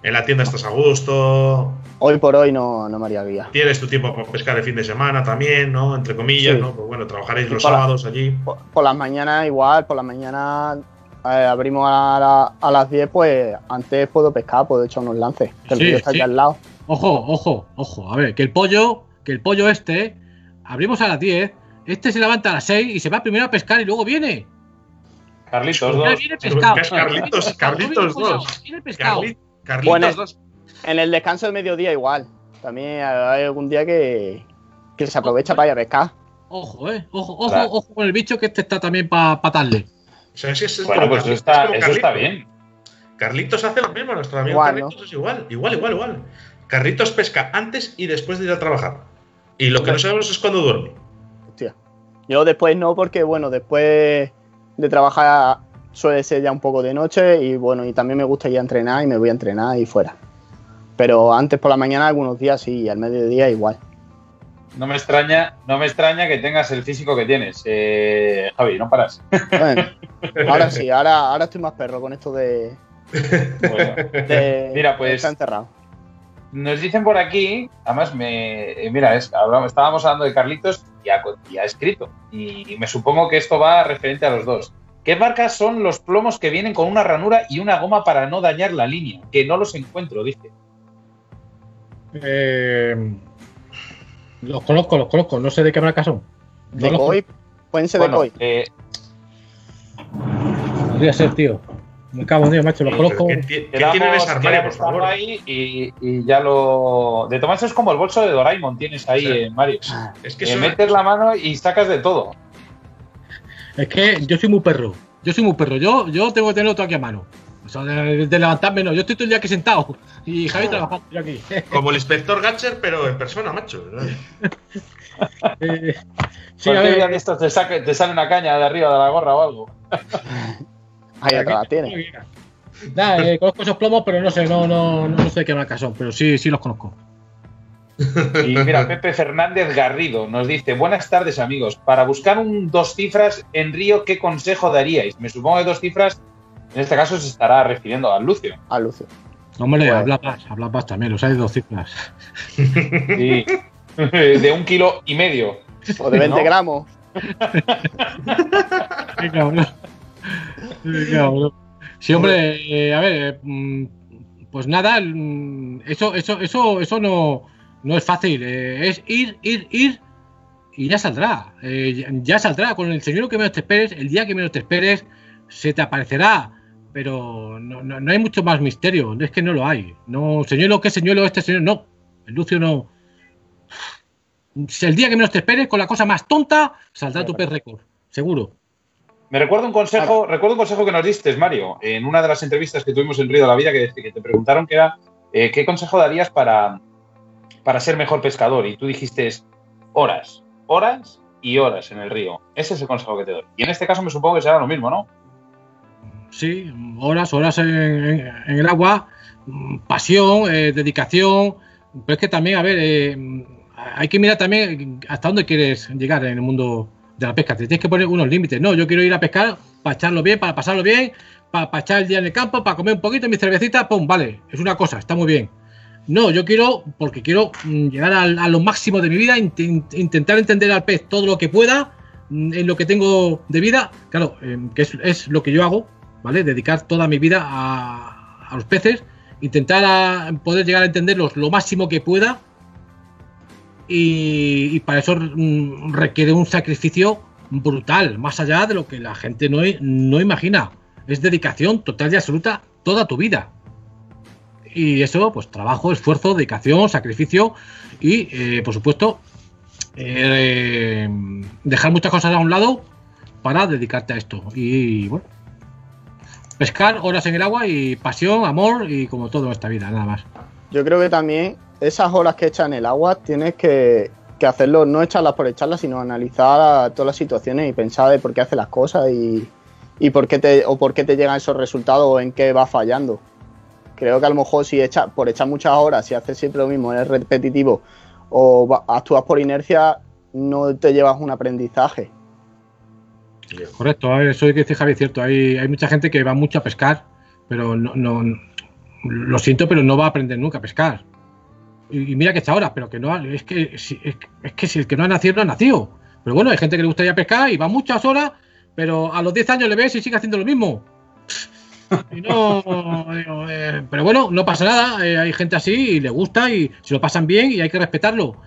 en la tienda estás a gusto, Hoy por hoy no, no me haría guía. tienes tu tiempo para pescar el fin de semana también, ¿no? Entre comillas, Sí. ¿no? Pues bueno, trabajaréis Y los sábados allí. Por, por las mañanas igual, por las mañanas eh, abrimos a, la- a las 10, pues antes puedo pescar, puedo echar unos lances. Que el Sí, río está sí. aquí al lado. Ojo, ojo, ojo. A ver, que el pollo, que el pollo este, abrimos a las 10, este se levanta a las 6 y se va primero a pescar y luego viene. Carlitos, Ya dos. viene pescado. Es Carlitos, Carlitos Viene dos. Viene pescado. Carli- Carlitos Bueno, dos. En el descanso del mediodía igual. También hay algún día que, que se aprovecha para ir a pescar. Ojo, eh. Ojo, ojo, Claro. ojo con el bicho que este está también para patarle. O sea, es, es- es Bueno, pues eso Carlitos, es está, como eso está Carlitos. bien. Carlitos hace lo mismo, nuestro amigo Igual, ¿no? Carlitos es igual, igual, igual, igual. Carlitos pesca antes y después de ir a trabajar. Y lo que no sabemos es cuándo duerme. Hostia. Yo después no, porque bueno, después de trabajar suele ser ya un poco de noche y bueno, y también me gusta ir a entrenar y me voy a entrenar y fuera. Pero antes por la mañana algunos días sí, y al mediodía igual. No me extraña, no me extraña que tengas el físico que tienes. Eh, Javi, no paras. Bueno, [laughs] ahora sí, ahora, ahora estoy más perro con esto de, Bueno, de- Mira, pues- estar encerrado. nos dicen por aquí, además me, eh, mira, es, hablamos- estábamos hablando de Carlitos y ha, co- y ha escrito. Y me supongo que esto va referente a los dos. ¿Qué marcas son los plomos que vienen con una ranura y una goma para no dañar la línea? Que no los encuentro, dice. Eh, los conozco, los conozco. No sé de qué marca son. No Decoy, pueden ser Bueno, decoy. eh, conozco. Podría ser, tío. Me cago en Dios, macho. Sí, conozco. ¿Qué, qué quedamos- tiene en ese armario, por favor? ahí y, y ya lo. De tomarse es como el bolso de Doraemon tienes ahí, Sí. eh, Mario. Es que Eh, metes la mano y sacas de todo. Es que yo soy muy perro. Yo soy muy perro. Yo, yo tengo que tenerlo todo aquí a mano. O sea, de, de levantarme, no. Yo estoy todo el día aquí sentado. Y Javi trabajando yo aquí. Como el inspector Gatcher, pero en persona, macho. [laughs] Eh, sí, a día ver. de estos te, saque- te sale una caña de arriba de la gorra o algo. [laughs] Ahí atrás la tiene. Nada, eh, conozco esos plomos, pero no sé, no, no, no sé qué marca son, pero sí, sí los conozco. Y mira, Pepe Fernández Garrido nos dice: Buenas tardes, amigos. Para buscar un dos cifras en Río, ¿qué consejo daríais? Me supongo que dos cifras, en este caso, se estará refiriendo a Lucio. A Lucio. Hombre, Bueno. habla más, habla más también, los hay de dos cifras. Sí. [laughs] de un kilo y medio. O de 20 ¿No? gramos. Cabrón. Sí, hombre, eh, a ver, eh, mm, pues nada, mm, eso, eso, eso, eso no, No es fácil, eh, es ir, ir, ir y ya saldrá. Eh, ya saldrá. Con el señor que menos te esperes, el día que menos te esperes, se te aparecerá. Pero no, no, no hay mucho más misterio. Es que no lo hay. No, señuelo, ¿qué señuelo este señor? No. El Lucio no. El día que menos te esperes, con la cosa más tonta, saldrá tu pez récord. Seguro. Me recuerdo un consejo, recuerdo un consejo que nos diste, Mario, en una de las entrevistas que tuvimos en Río de la Vida, que, que te preguntaron que era eh, ¿qué consejo darías para, para ser mejor pescador? Y tú dijiste horas, horas y horas en el río. Ese es el consejo que te doy. Y en este caso me supongo que será lo mismo, ¿no? Sí, horas, horas en, en- en el agua, pasión, eh, dedicación. Pero es que también, a ver, eh, hay que mirar también hasta dónde quieres llegar en el mundo de la pesca. Te tienes que poner unos límites. No, yo quiero ir a pescar para echarlo bien, para pasarlo bien, para, echar el día en el campo, para comer un poquito mi cervecita, pum, vale, es una cosa, está muy bien. No, yo quiero, porque quiero mm, llegar al- a, lo máximo de mi vida, int- intentar entender al pez todo lo que pueda, mm, en lo que tengo de vida, claro, eh, que es, es lo que yo hago, ¿vale? Dedicar toda mi vida a, a los peces, intentar a poder llegar a entenderlos lo máximo que pueda, y, para eso mm, requiere un sacrificio brutal, más allá de lo que la gente no, no imagina. Es dedicación total y absoluta toda tu vida. Y eso, pues trabajo, esfuerzo, dedicación, sacrificio y, eh, por supuesto, eh, dejar muchas cosas a un lado para dedicarte a esto. Y bueno, pescar horas en el agua y pasión, amor y como todo esta vida, nada más. Yo creo que también esas horas que echas en el agua tienes que, que hacerlo, no echarlas por echarlas, sino analizar todas las situaciones y pensar de por qué haces las cosas y, y por qué te, o por qué te llegan esos resultados o en qué vas fallando. Creo que a lo mejor si echa, por echar muchas horas, si haces siempre lo mismo, eres repetitivo o va- actúas por inercia, no te llevas un aprendizaje. Correcto, eso hay que decir, Javi, es cierto. Hay, hay mucha gente que va mucho a pescar, pero no, no- lo siento, pero no va a aprender nunca a pescar. Y, y mira que está ahora, pero que no es que si, es, es que si el que no ha nacido no ha nacido. Pero bueno, hay gente que le gustaría pescar y va muchas horas, pero a los 10 años le ves y sigue haciendo lo mismo. Y no, [laughs] digo, eh, pero bueno, no pasa nada. eh, hay gente así y le gusta y se lo pasan bien y hay que respetarlo.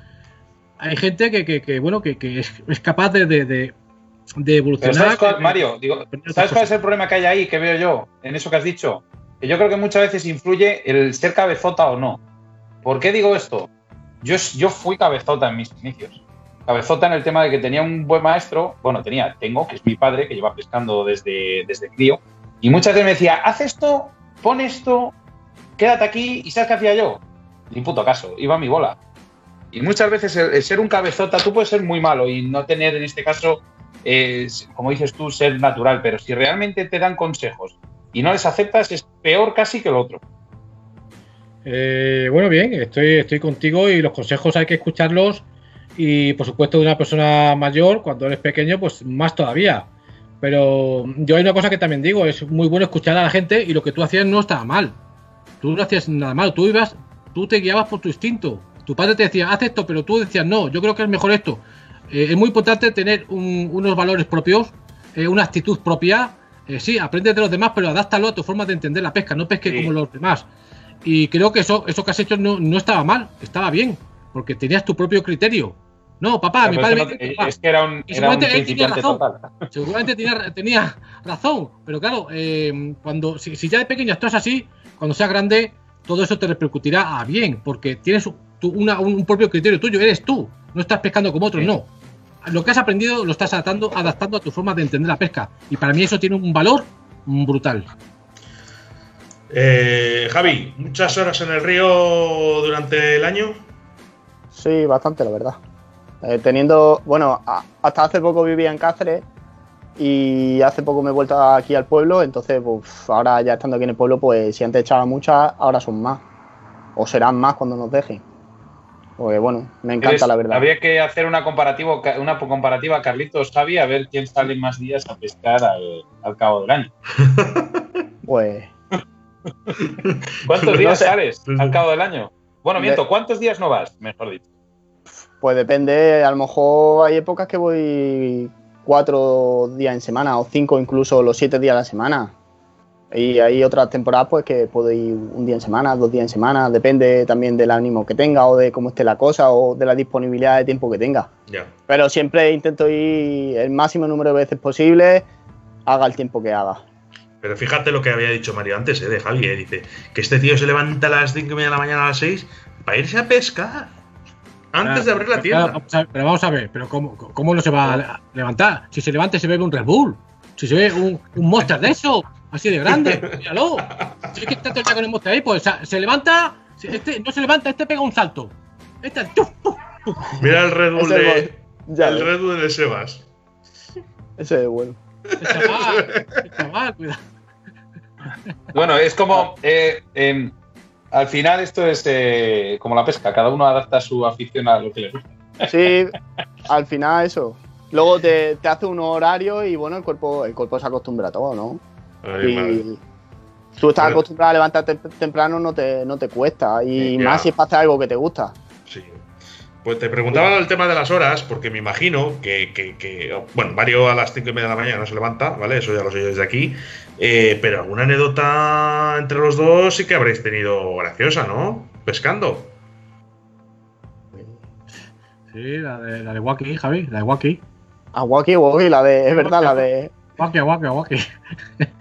Hay gente que, que- que, bueno, que, que es, es capaz de, de- de- de Pero evolucionar. ¿sabes cuál, que- Mario, digo, ¿sabes cuál es el problema que hay ahí que veo yo en eso que has dicho? Que yo creo que muchas veces influye el ser cabezota o no. ¿Por qué digo esto? Yo, yo fui cabezota en mis inicios. Cabezota en el tema de que tenía un buen maestro, bueno, tenía, tengo, que es mi padre, que lleva pescando desde, desde crío, y muchas veces me decía, haz esto, pon esto, quédate aquí, y ¿sabes qué hacía yo? Ni puto caso, iba a mi bola. Y muchas veces el, ser un cabezota, tú puedes ser muy malo y no tener en este caso, como dices tú, ser natural, pero si realmente te dan consejos y no les aceptas, es peor casi que el otro. Eh, bueno, bien, estoy, estoy contigo y los consejos hay que escucharlos y por supuesto de una persona mayor, cuando eres pequeño, pues más todavía. Pero yo hay una cosa que también digo, es muy bueno escuchar a la gente y lo que tú hacías no estaba mal. Tú no hacías nada mal, tú ibas, tú te guiabas por tu instinto. Tu padre te decía, haz esto, pero tú decías, no, yo creo que es mejor esto. Eh, es muy importante tener un- unos valores propios, eh, una actitud propia. Eh, sí, aprende de los demás, pero adáptalo a tu forma de entender la pesca, no pesque Sí. como los demás. Y creo que eso, eso que has hecho no, no estaba mal, estaba bien, porque tenías tu propio criterio. No, papá, mi padre me dice, papá, es que era un, Y era un seguramente él tenía razón. total. [laughs] seguramente tenía, tenía razón, pero claro, eh, cuando si, si ya de pequeño estás así, cuando seas grande, todo eso te repercutirá a bien, porque tienes tú una- un, un propio criterio tuyo, eres tú, no estás pescando como otros, Sí. no. Lo que has aprendido lo estás adaptando, adaptando a tu forma de entender la pesca, y para mí eso tiene un valor brutal. Eh, Javi, muchas horas en el río durante el año. Sí, bastante, la verdad. Eh, teniendo, bueno, a- hasta hace poco vivía en Cáceres y hace poco me he vuelto aquí al pueblo, entonces pues, ahora ya estando aquí en el pueblo, pues si antes echaba muchas, ahora son más. O serán más cuando nos dejen. Pues bueno, me encanta Eres- la verdad. Habría que hacer una, comparativo, una comparativa Carlitos Javi a ver quién sale más días a pescar al, al cabo del año. [laughs] Pues [laughs] ¿Cuántos días sales al cabo del año? Bueno, miento, ¿cuántos días no vas? Mejor dicho. Pues depende, a lo mejor hay épocas que voy cuatro días en semana o cinco incluso los siete días a la semana. Y hay otras temporadas pues que puedo ir un día en semana, dos días en semana, depende también del ánimo que tenga o de cómo esté la cosa o de la disponibilidad de tiempo que tenga. Pero siempre intento ir el máximo número de veces posible, haga el tiempo que haga. Pero fíjate lo que había dicho Mario antes, ¿eh? de Javi, ¿eh? dice que este tío se levanta a las 5 y media de la mañana a las 6 para irse a pescar antes de abrir la Pero, tienda. vamos a ver, pero vamos a ver, pero ¿cómo, cómo no se va a levantar? Si se levanta se bebe un Red Bull. Si se bebe un, un Monster de eso, así de grande, [laughs] míralo. Si es que está todo el día con el Monster ahí, pues o sea, se levanta, este no se levanta, este pega un salto. Este. Mira el Red Bull de. Ya el Red Bull de Sebas. ese es bueno. Chaval, este chaval, cuidado. Bueno, es como. eh, em, al final, esto es eh, como la pesca. Cada uno adapta su afición a lo que le gusta. Sí, al final eso. Luego te, te hace un horario y bueno, el cuerpo, el cuerpo se acostumbra a todo, ¿no? Ay, madre. Y tú estás Bueno. acostumbrado a levantarte temprano, no te, no te cuesta. Y Ya. más si es para hacer algo que te gusta. Pues te preguntaba el tema de las horas, porque me imagino que, que- que- bueno, Mario a las 5 y media de la mañana no se levanta, ¿vale? Eso ya lo sé yo desde aquí. Eh, pero alguna anécdota entre los dos sí que habréis tenido graciosa, ¿no? Pescando. Sí, la de, la de Wacky, Javi, la de Wacky. Aguaki, Waki, la de, es verdad, la de. Wacky, Wacky, Wacky.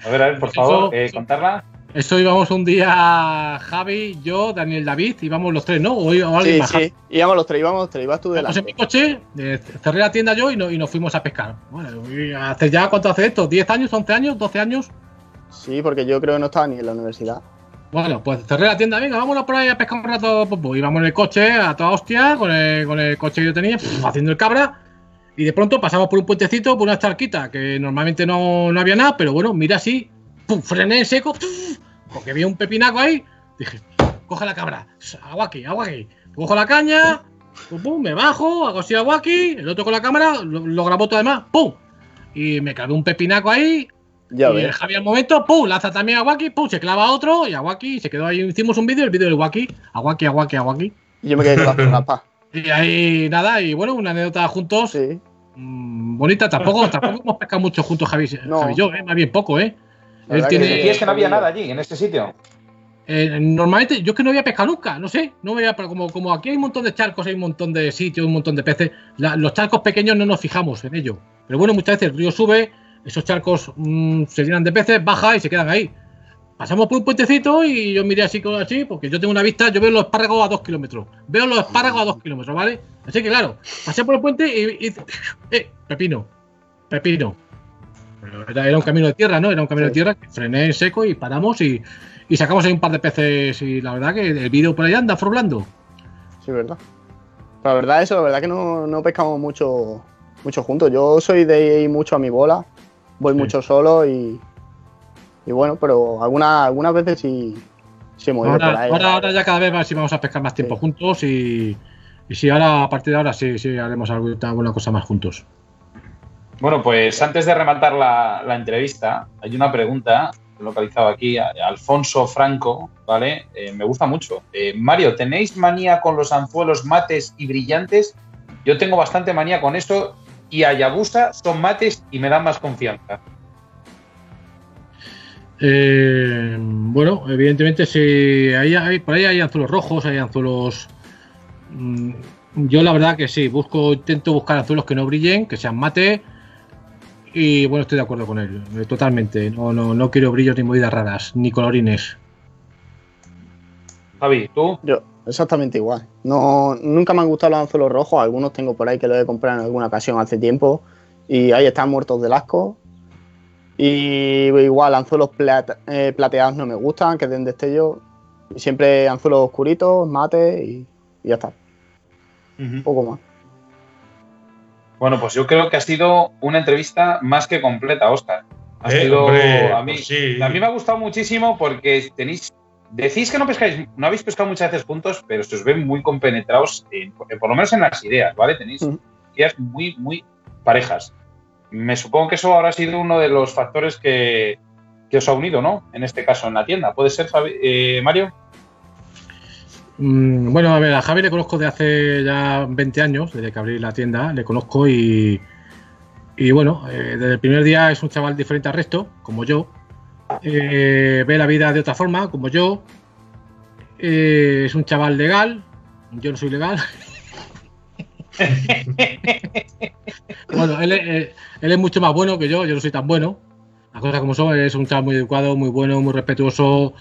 A ver, a ver, por favor, eh, contarla. Eso íbamos un día, Javi, yo, Daniel David, íbamos los tres, ¿no? O, o alguien Sí, más. sí. Íbamos los tres, íbamos los tres, ibas tú Íbamos en mi delante. coche, eh, cerré la tienda yo y, no- y nos fuimos a pescar. Bueno, y hace ya, ¿cuánto hace esto? ¿10 años, 11 años, 12 años? Sí, porque yo creo que no estaba ni en la universidad. Bueno, pues cerré la tienda, venga, vámonos por ahí a pescar un rato. Pues, pues, íbamos en el coche a toda hostia, con el, con el coche que yo tenía, haciendo el cabra. Y de pronto pasamos por un puentecito, por una charquita, que normalmente no, no había nada, pero bueno, mira así, pum, frené en seco, porque había un pepinaco ahí. Dije, coge la cabra, agua aquí, agua aquí. Cojo la caña, pum, pum, me bajo, hago así agua aquí, el otro con la cámara, lo, lo grabó todo demás, pum. Y me clavé un pepinaco ahí, Ya y el. Javi al momento, pum, lanza también a Waki, pum, se clava otro y a Waki se quedó ahí. Hicimos un vídeo, el vídeo del Waki, a Waki, a Waki, a Waki. Y yo me quedé con las [laughs] papas. Y ahí nada, y bueno, una anécdota juntos, Sí. mm, bonita. Tampoco, tampoco hemos pescado mucho juntos, Javi, No. Javi y yo, ¿eh? más bien poco, ¿eh? La Él tiene, que- Decías que no había nada allí, en este sitio. eh, normalmente, yo es que no había pescado nunca, no sé, no veía, pero como, como aquí hay un montón de charcos, hay un montón de sitios, un montón de peces, la- los charcos pequeños no nos fijamos en ello. Pero bueno, muchas veces el río sube, esos charcos mm, se llenan de peces, baja y se quedan ahí. Pasamos por un puentecito y yo miré así así, porque yo tengo una vista, yo veo los espárragos a dos kilómetros. Veo los espárragos a dos kilómetros, ¿vale? Así que claro, pasé por el puente y, y- [laughs] eh, pepino, pepino. Pero Era, era un camino de tierra, ¿no? Era un camino de tierra que frené en seco y paramos y, y sacamos ahí un par de peces y la verdad que el vídeo por ahí anda froblando. Sí, verdad. Pero la verdad eso, la verdad que no, no pescamos mucho, mucho juntos. Yo soy de ir mucho a mi bola, voy Sí. mucho solo y, y bueno, pero algunas algunas veces sí, sí hemos ido por Ahora, ahí. ahora, ahora ya cada vez más sí vamos a pescar más tiempo Sí. juntos y, y sí, ahora a partir de ahora sí, sí haremos alguna cosa más juntos. Bueno, pues antes de rematar la, entrevista, hay una pregunta localizado aquí, Alfonso Franco, ¿vale? Eh, me gusta mucho. Eh, Mario, ¿tenéis manía con los anzuelos mates y brillantes? Yo tengo bastante manía con eso y Ayabusa son mates y me dan más confianza. Eh, bueno, evidentemente sí, hay, hay- por ahí hay anzuelos rojos, hay anzuelos... mm, yo la verdad que sí, busco, intento buscar anzuelos que no brillen, que sean mate y bueno, estoy de acuerdo con él, eh, totalmente. No, no, no quiero brillos ni movidas raras, ni colorines. Javi, ¿tú? Yo, exactamente igual. No, nunca me han gustado los anzuelos rojos, algunos tengo por ahí que los he comprado en alguna ocasión hace tiempo y ahí están muertos del asco. Y igual anzuelos plata- eh, plateados no me gustan, que den destello. Siempre anzuelos oscuritos, mate y, y ya está. Un poco más. Bueno, pues yo creo que ha sido una entrevista más que completa, Oscar. Ha Eh, sido, hombre, a, mí, pues sí. a mí me ha gustado muchísimo porque tenéis, decís que no pescáis, no habéis pescado muchas veces juntos, pero se os ven muy compenetrados, en- por lo menos en las ideas, ¿vale? Tenéis ideas muy, muy parejas. Me supongo que eso habrá sido uno de los factores que, que os ha unido, ¿no? En este caso, en la tienda. ¿Puede ser, Fabi- eh, Mario? Mm, bueno, a ver, a Javi le conozco de hace ya 20 años, desde que abrí la tienda, le conozco y, y bueno, eh, desde el primer día es un chaval diferente al resto, como yo, eh, ve la vida de otra forma, como yo. Eh, es un chaval legal, yo no soy legal. [laughs] bueno, él, es- él es mucho más bueno que yo, yo no soy tan bueno. Las cosas como son, es un chaval muy educado, muy bueno, muy respetuoso.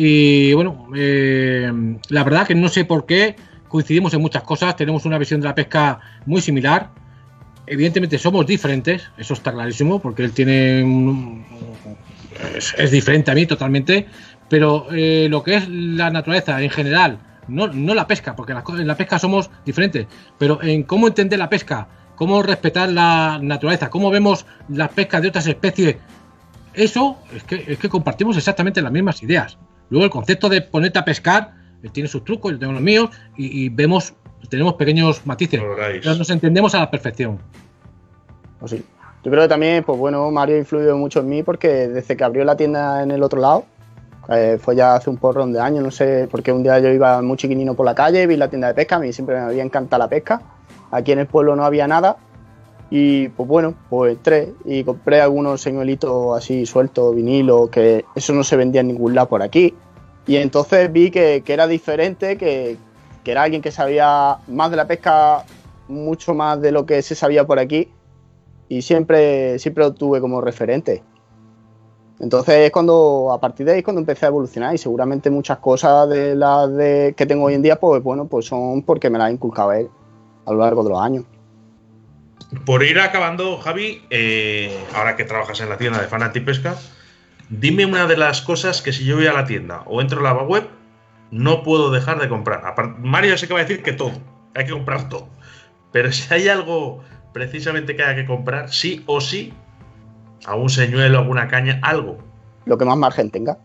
Y bueno, eh, la verdad que no sé por qué coincidimos en muchas cosas, tenemos una visión de la pesca muy similar. Evidentemente somos diferentes, eso está clarísimo, porque él tiene un- es, diferente a mí totalmente, pero eh, lo que es la naturaleza en general, no, no la pesca, porque en la pesca somos diferentes, pero en cómo entender la pesca, cómo respetar la naturaleza, cómo vemos las pescas de otras especies, eso es que, es que compartimos exactamente las mismas ideas. Luego el concepto de ponerte a pescar, él tiene sus trucos, yo tengo los míos, y, y vemos, tenemos pequeños matices, pero nos entendemos a la perfección. Pues sí. Yo creo que también, pues bueno, Mario ha influido mucho en mí porque desde que abrió la tienda en el otro lado, eh, fue ya hace un porrón de años, no sé, porque un día yo iba muy chiquinino por la calle, vi la tienda de pesca, a mí siempre me había encantado la pesca. Aquí en el pueblo no había nada y pues bueno, pues entré y compré algunos señuelitos así sueltos, vinilo, que eso no se vendía en ningún lado por aquí. Y entonces vi que, que era diferente, que, que era alguien que sabía más de la pesca, mucho más de lo que se sabía por aquí y siempre, siempre lo tuve como referente. Entonces es cuando, a partir de ahí es cuando empecé a evolucionar y seguramente muchas cosas de las de, que tengo hoy en día, pues bueno, pues son porque me las ha inculcado él a lo largo de los años. Por ir acabando, Javi, eh, ahora que trabajas en la tienda de Fanati Pesca, dime una de las cosas que si yo voy a la tienda o entro a la web, no puedo dejar de comprar. Mario sé que va a decir que todo, hay que comprar todo. Pero si hay algo precisamente que haya que comprar, sí o sí, algún señuelo, alguna caña, algo. Lo que más margen tenga.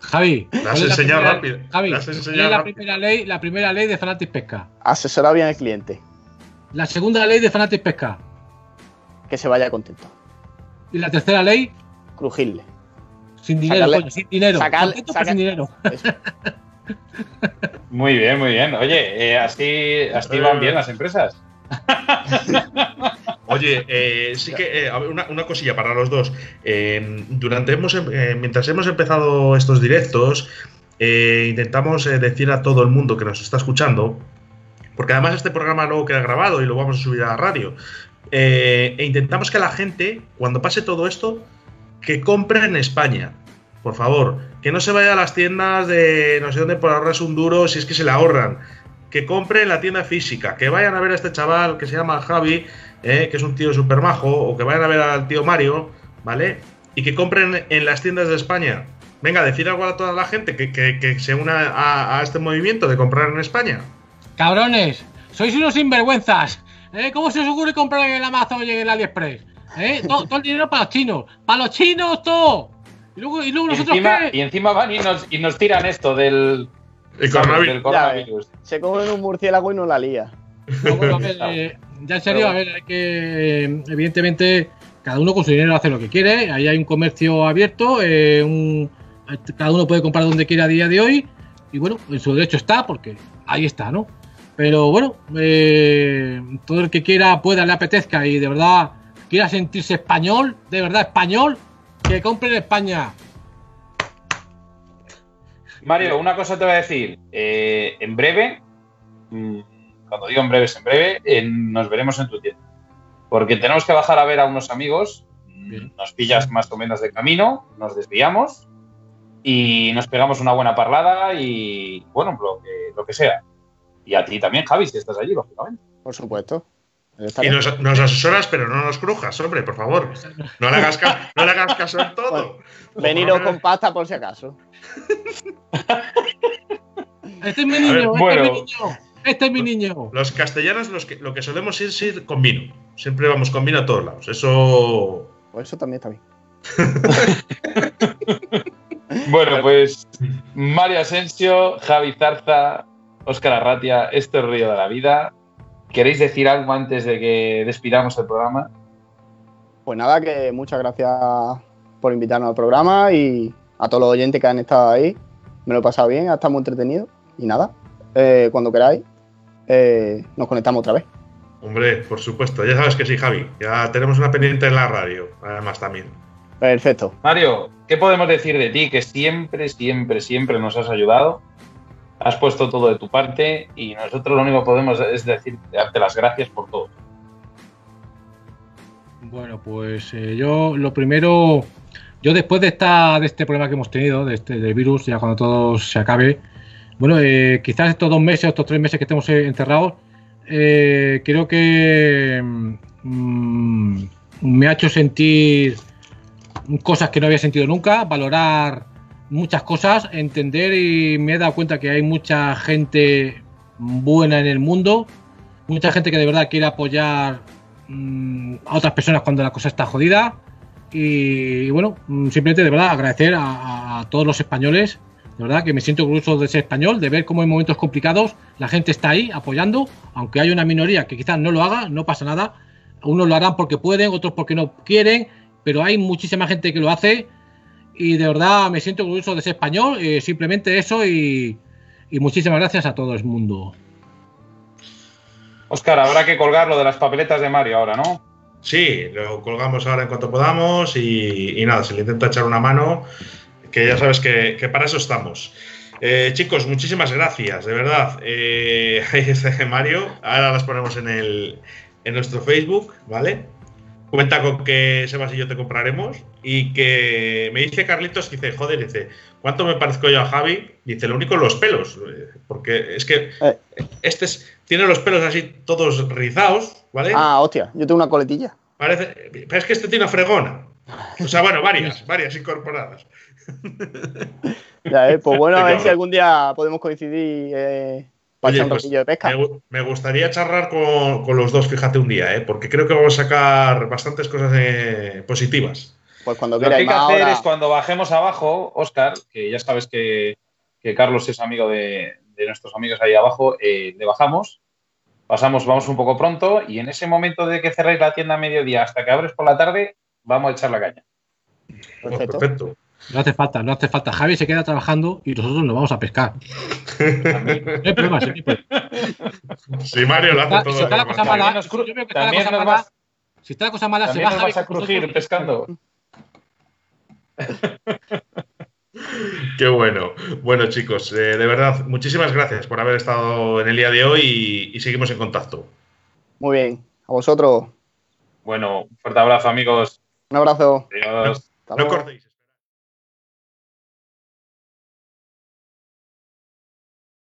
Javi, has ¿cuál es la enseñado primera- rápido, Javi, has ¿cuál enseñado la rápido. primera ley, la primera ley de Fanatic Pesca? Asesorar bien al cliente, La segunda ley de Fanatic Pesca. que se vaya contento. Y la tercera ley, Crujirle. sin dinero, Sacarle- coño, sin dinero. sacarle- Contento, pero saca- sin dinero. [laughs] Muy bien, muy bien. Oye, eh, así, así van bien las empresas. [laughs] Oye, eh, sí que eh, a ver, una, una cosilla para los dos. Eh, durante hemos, em- eh, mientras hemos empezado estos directos, eh, intentamos eh, decir a todo el mundo que nos está escuchando, porque además este programa luego queda grabado y lo vamos a subir a la radio. eh, e intentamos que la gente, cuando pase todo esto, que compre en España. Por favor, que no se vaya a las tiendas de no sé dónde por ahorrarse un duro si es que se le ahorran. Que compre en la tienda física, que vayan a ver a este chaval que se llama Javi, eh, que es un tío súper majo, o que vayan a ver al tío Mario, ¿vale? Y que compren en las tiendas de España. Venga, decir algo a toda la gente que, se una a este movimiento de comprar en España. Cabrones, sois unos sinvergüenzas. ¿Eh? ¿Cómo se os ocurre comprar en el Amazon y en el AliExpress? ¿Eh? Todo, todo el dinero para los chinos. ¡Para los chinos, todo! Y luego, y luego Y nosotros encima, qué? y encima van y nos, y nos tiran esto del, coronavirus. del coronavirus. Se comen un murciélago y no la lía. No, bueno, a ver, [laughs] eh, ya en serio, a ver, hay que. eh, evidentemente, cada uno con su dinero hace lo que quiere. Ahí hay un comercio abierto. eh, un- cada uno puede comprar donde quiera a día de hoy. Y bueno, en su derecho está, porque ahí está, ¿no? Pero bueno, eh, todo el que quiera, pueda, le apetezca y de verdad quiera sentirse español, de verdad español, que compre en España. Mario, una cosa te voy a decir. Eh, en breve, mm, cuando digo en breve es en breve, eh, nos veremos en tu tienda. Porque tenemos que bajar a ver a unos amigos. mm, Bien. Nos pillas más o menos de camino, nos desviamos y nos pegamos una buena parlada y, bueno, lo que, lo que sea. Y a ti también, Javi, si estás allí, lógicamente. Por supuesto. Y nos, nos asesoras, pero no nos crujas, hombre, por favor. No le hagas, ca- no le hagas caso en todo. Veniros con pasta por si acaso. [laughs] Este es mi ver, niño, este bueno. es mi niño, este es mi niño. Los castellanos los que, lo que solemos ir es ir con vino. Siempre vamos con vino a todos lados. Eso. Pues eso también está bien. [laughs] Bueno, pues Mario Asensio, Javi Zarza, Óscar Arratia, esto es Río de la Vida. ¿Queréis decir algo antes de que despidamos el programa? Pues nada, que muchas gracias por invitarnos al programa y a todos los oyentes que han estado ahí. Me lo he pasado bien, ha estado muy entretenido. Y nada, eh, cuando queráis, eh, nos conectamos otra vez. Hombre, por supuesto. Ya sabes que sí, Javi. Ya tenemos una pendiente en la radio. Además, también. Perfecto. Mario, ¿qué podemos decir de ti? Que siempre, siempre, siempre nos has ayudado. Has puesto todo de tu parte y nosotros lo único que podemos es decir, darte las gracias por todo. Bueno, pues eh, yo lo primero, yo después de esta, de este problema que hemos tenido, de este del virus, ya cuando todo se acabe, bueno, eh, quizás estos dos meses, estos tres meses que estemos eh, encerrados, creo que mm, me ha hecho sentir cosas que no había sentido nunca, valorar muchas cosas, entender y me he dado cuenta que hay mucha gente buena en el mundo, mucha gente que de verdad quiere apoyar mm, a otras personas cuando la cosa está jodida. Y, y bueno, mm, simplemente de verdad agradecer a, todos los españoles, de verdad que me siento orgulloso de ser español, de ver cómo en momentos complicados la gente está ahí apoyando, aunque hay una minoría que quizás no lo haga, no pasa nada. Unos lo harán porque pueden, otros porque no quieren, pero hay muchísima gente que lo hace y de verdad me siento orgulloso de ser español, eh, simplemente eso y, y muchísimas gracias a todo el mundo. Oscar, habrá que colgar lo de las papeletas de Mario ahora, ¿no? Sí, lo colgamos ahora en cuanto podamos y, y nada, se le intenta echar una mano, que ya sabes que, que para eso estamos. Eh, chicos, muchísimas gracias, de verdad. Eh, [laughs] ahí está Mario, ahora las ponemos en, el, en nuestro Facebook, ¿vale? Cuenta con que Sebas y yo te compraremos y que me dice Carlitos, que dice, joder, dice, ¿cuánto me parezco yo a Javi? Dice, lo único los pelos, eh, porque es que Eh. este es- tiene los pelos así todos rizados, ¿vale? Ah, hostia, yo tengo una coletilla. Parece, pero es que este tiene una fregona. O sea, bueno, varias, [laughs] varias incorporadas. Ya, eh, Pues bueno, a ver si algún día podemos coincidir eh, para Oye, echar un pues, ratillo de pesca. Me, gu- me gustaría charlar con, con los dos, fíjate, un día, ¿eh? porque creo que vamos a sacar bastantes cosas eh, positivas. Pues cuando Lo que hay que hacer ahora- es cuando bajemos abajo, Oscar, que ya sabes que, que Carlos es amigo de, de nuestros amigos ahí abajo, eh, le bajamos, pasamos, vamos un poco pronto y en ese momento de que cerréis la tienda a mediodía hasta que abres por la tarde, vamos a echar la caña. Pues Perfecto. perfecto. No hace falta, no hace falta. Javi se queda trabajando y nosotros nos vamos a pescar. No hay problema, sí, no. Si Mario lo hace Está- todo. si está la cosa mala, También nos cru- yo veo que está la también cosa nos mala, vas- si está la cosa mala, se va vas a crujir nosotros. pescando. [laughs] Qué bueno. Bueno, chicos, eh, de verdad, muchísimas gracias por haber estado en el día de hoy y, y seguimos en contacto. Muy bien. A vosotros, Bueno, un fuerte abrazo amigos. un abrazo. Adiós. No luego. cortéis.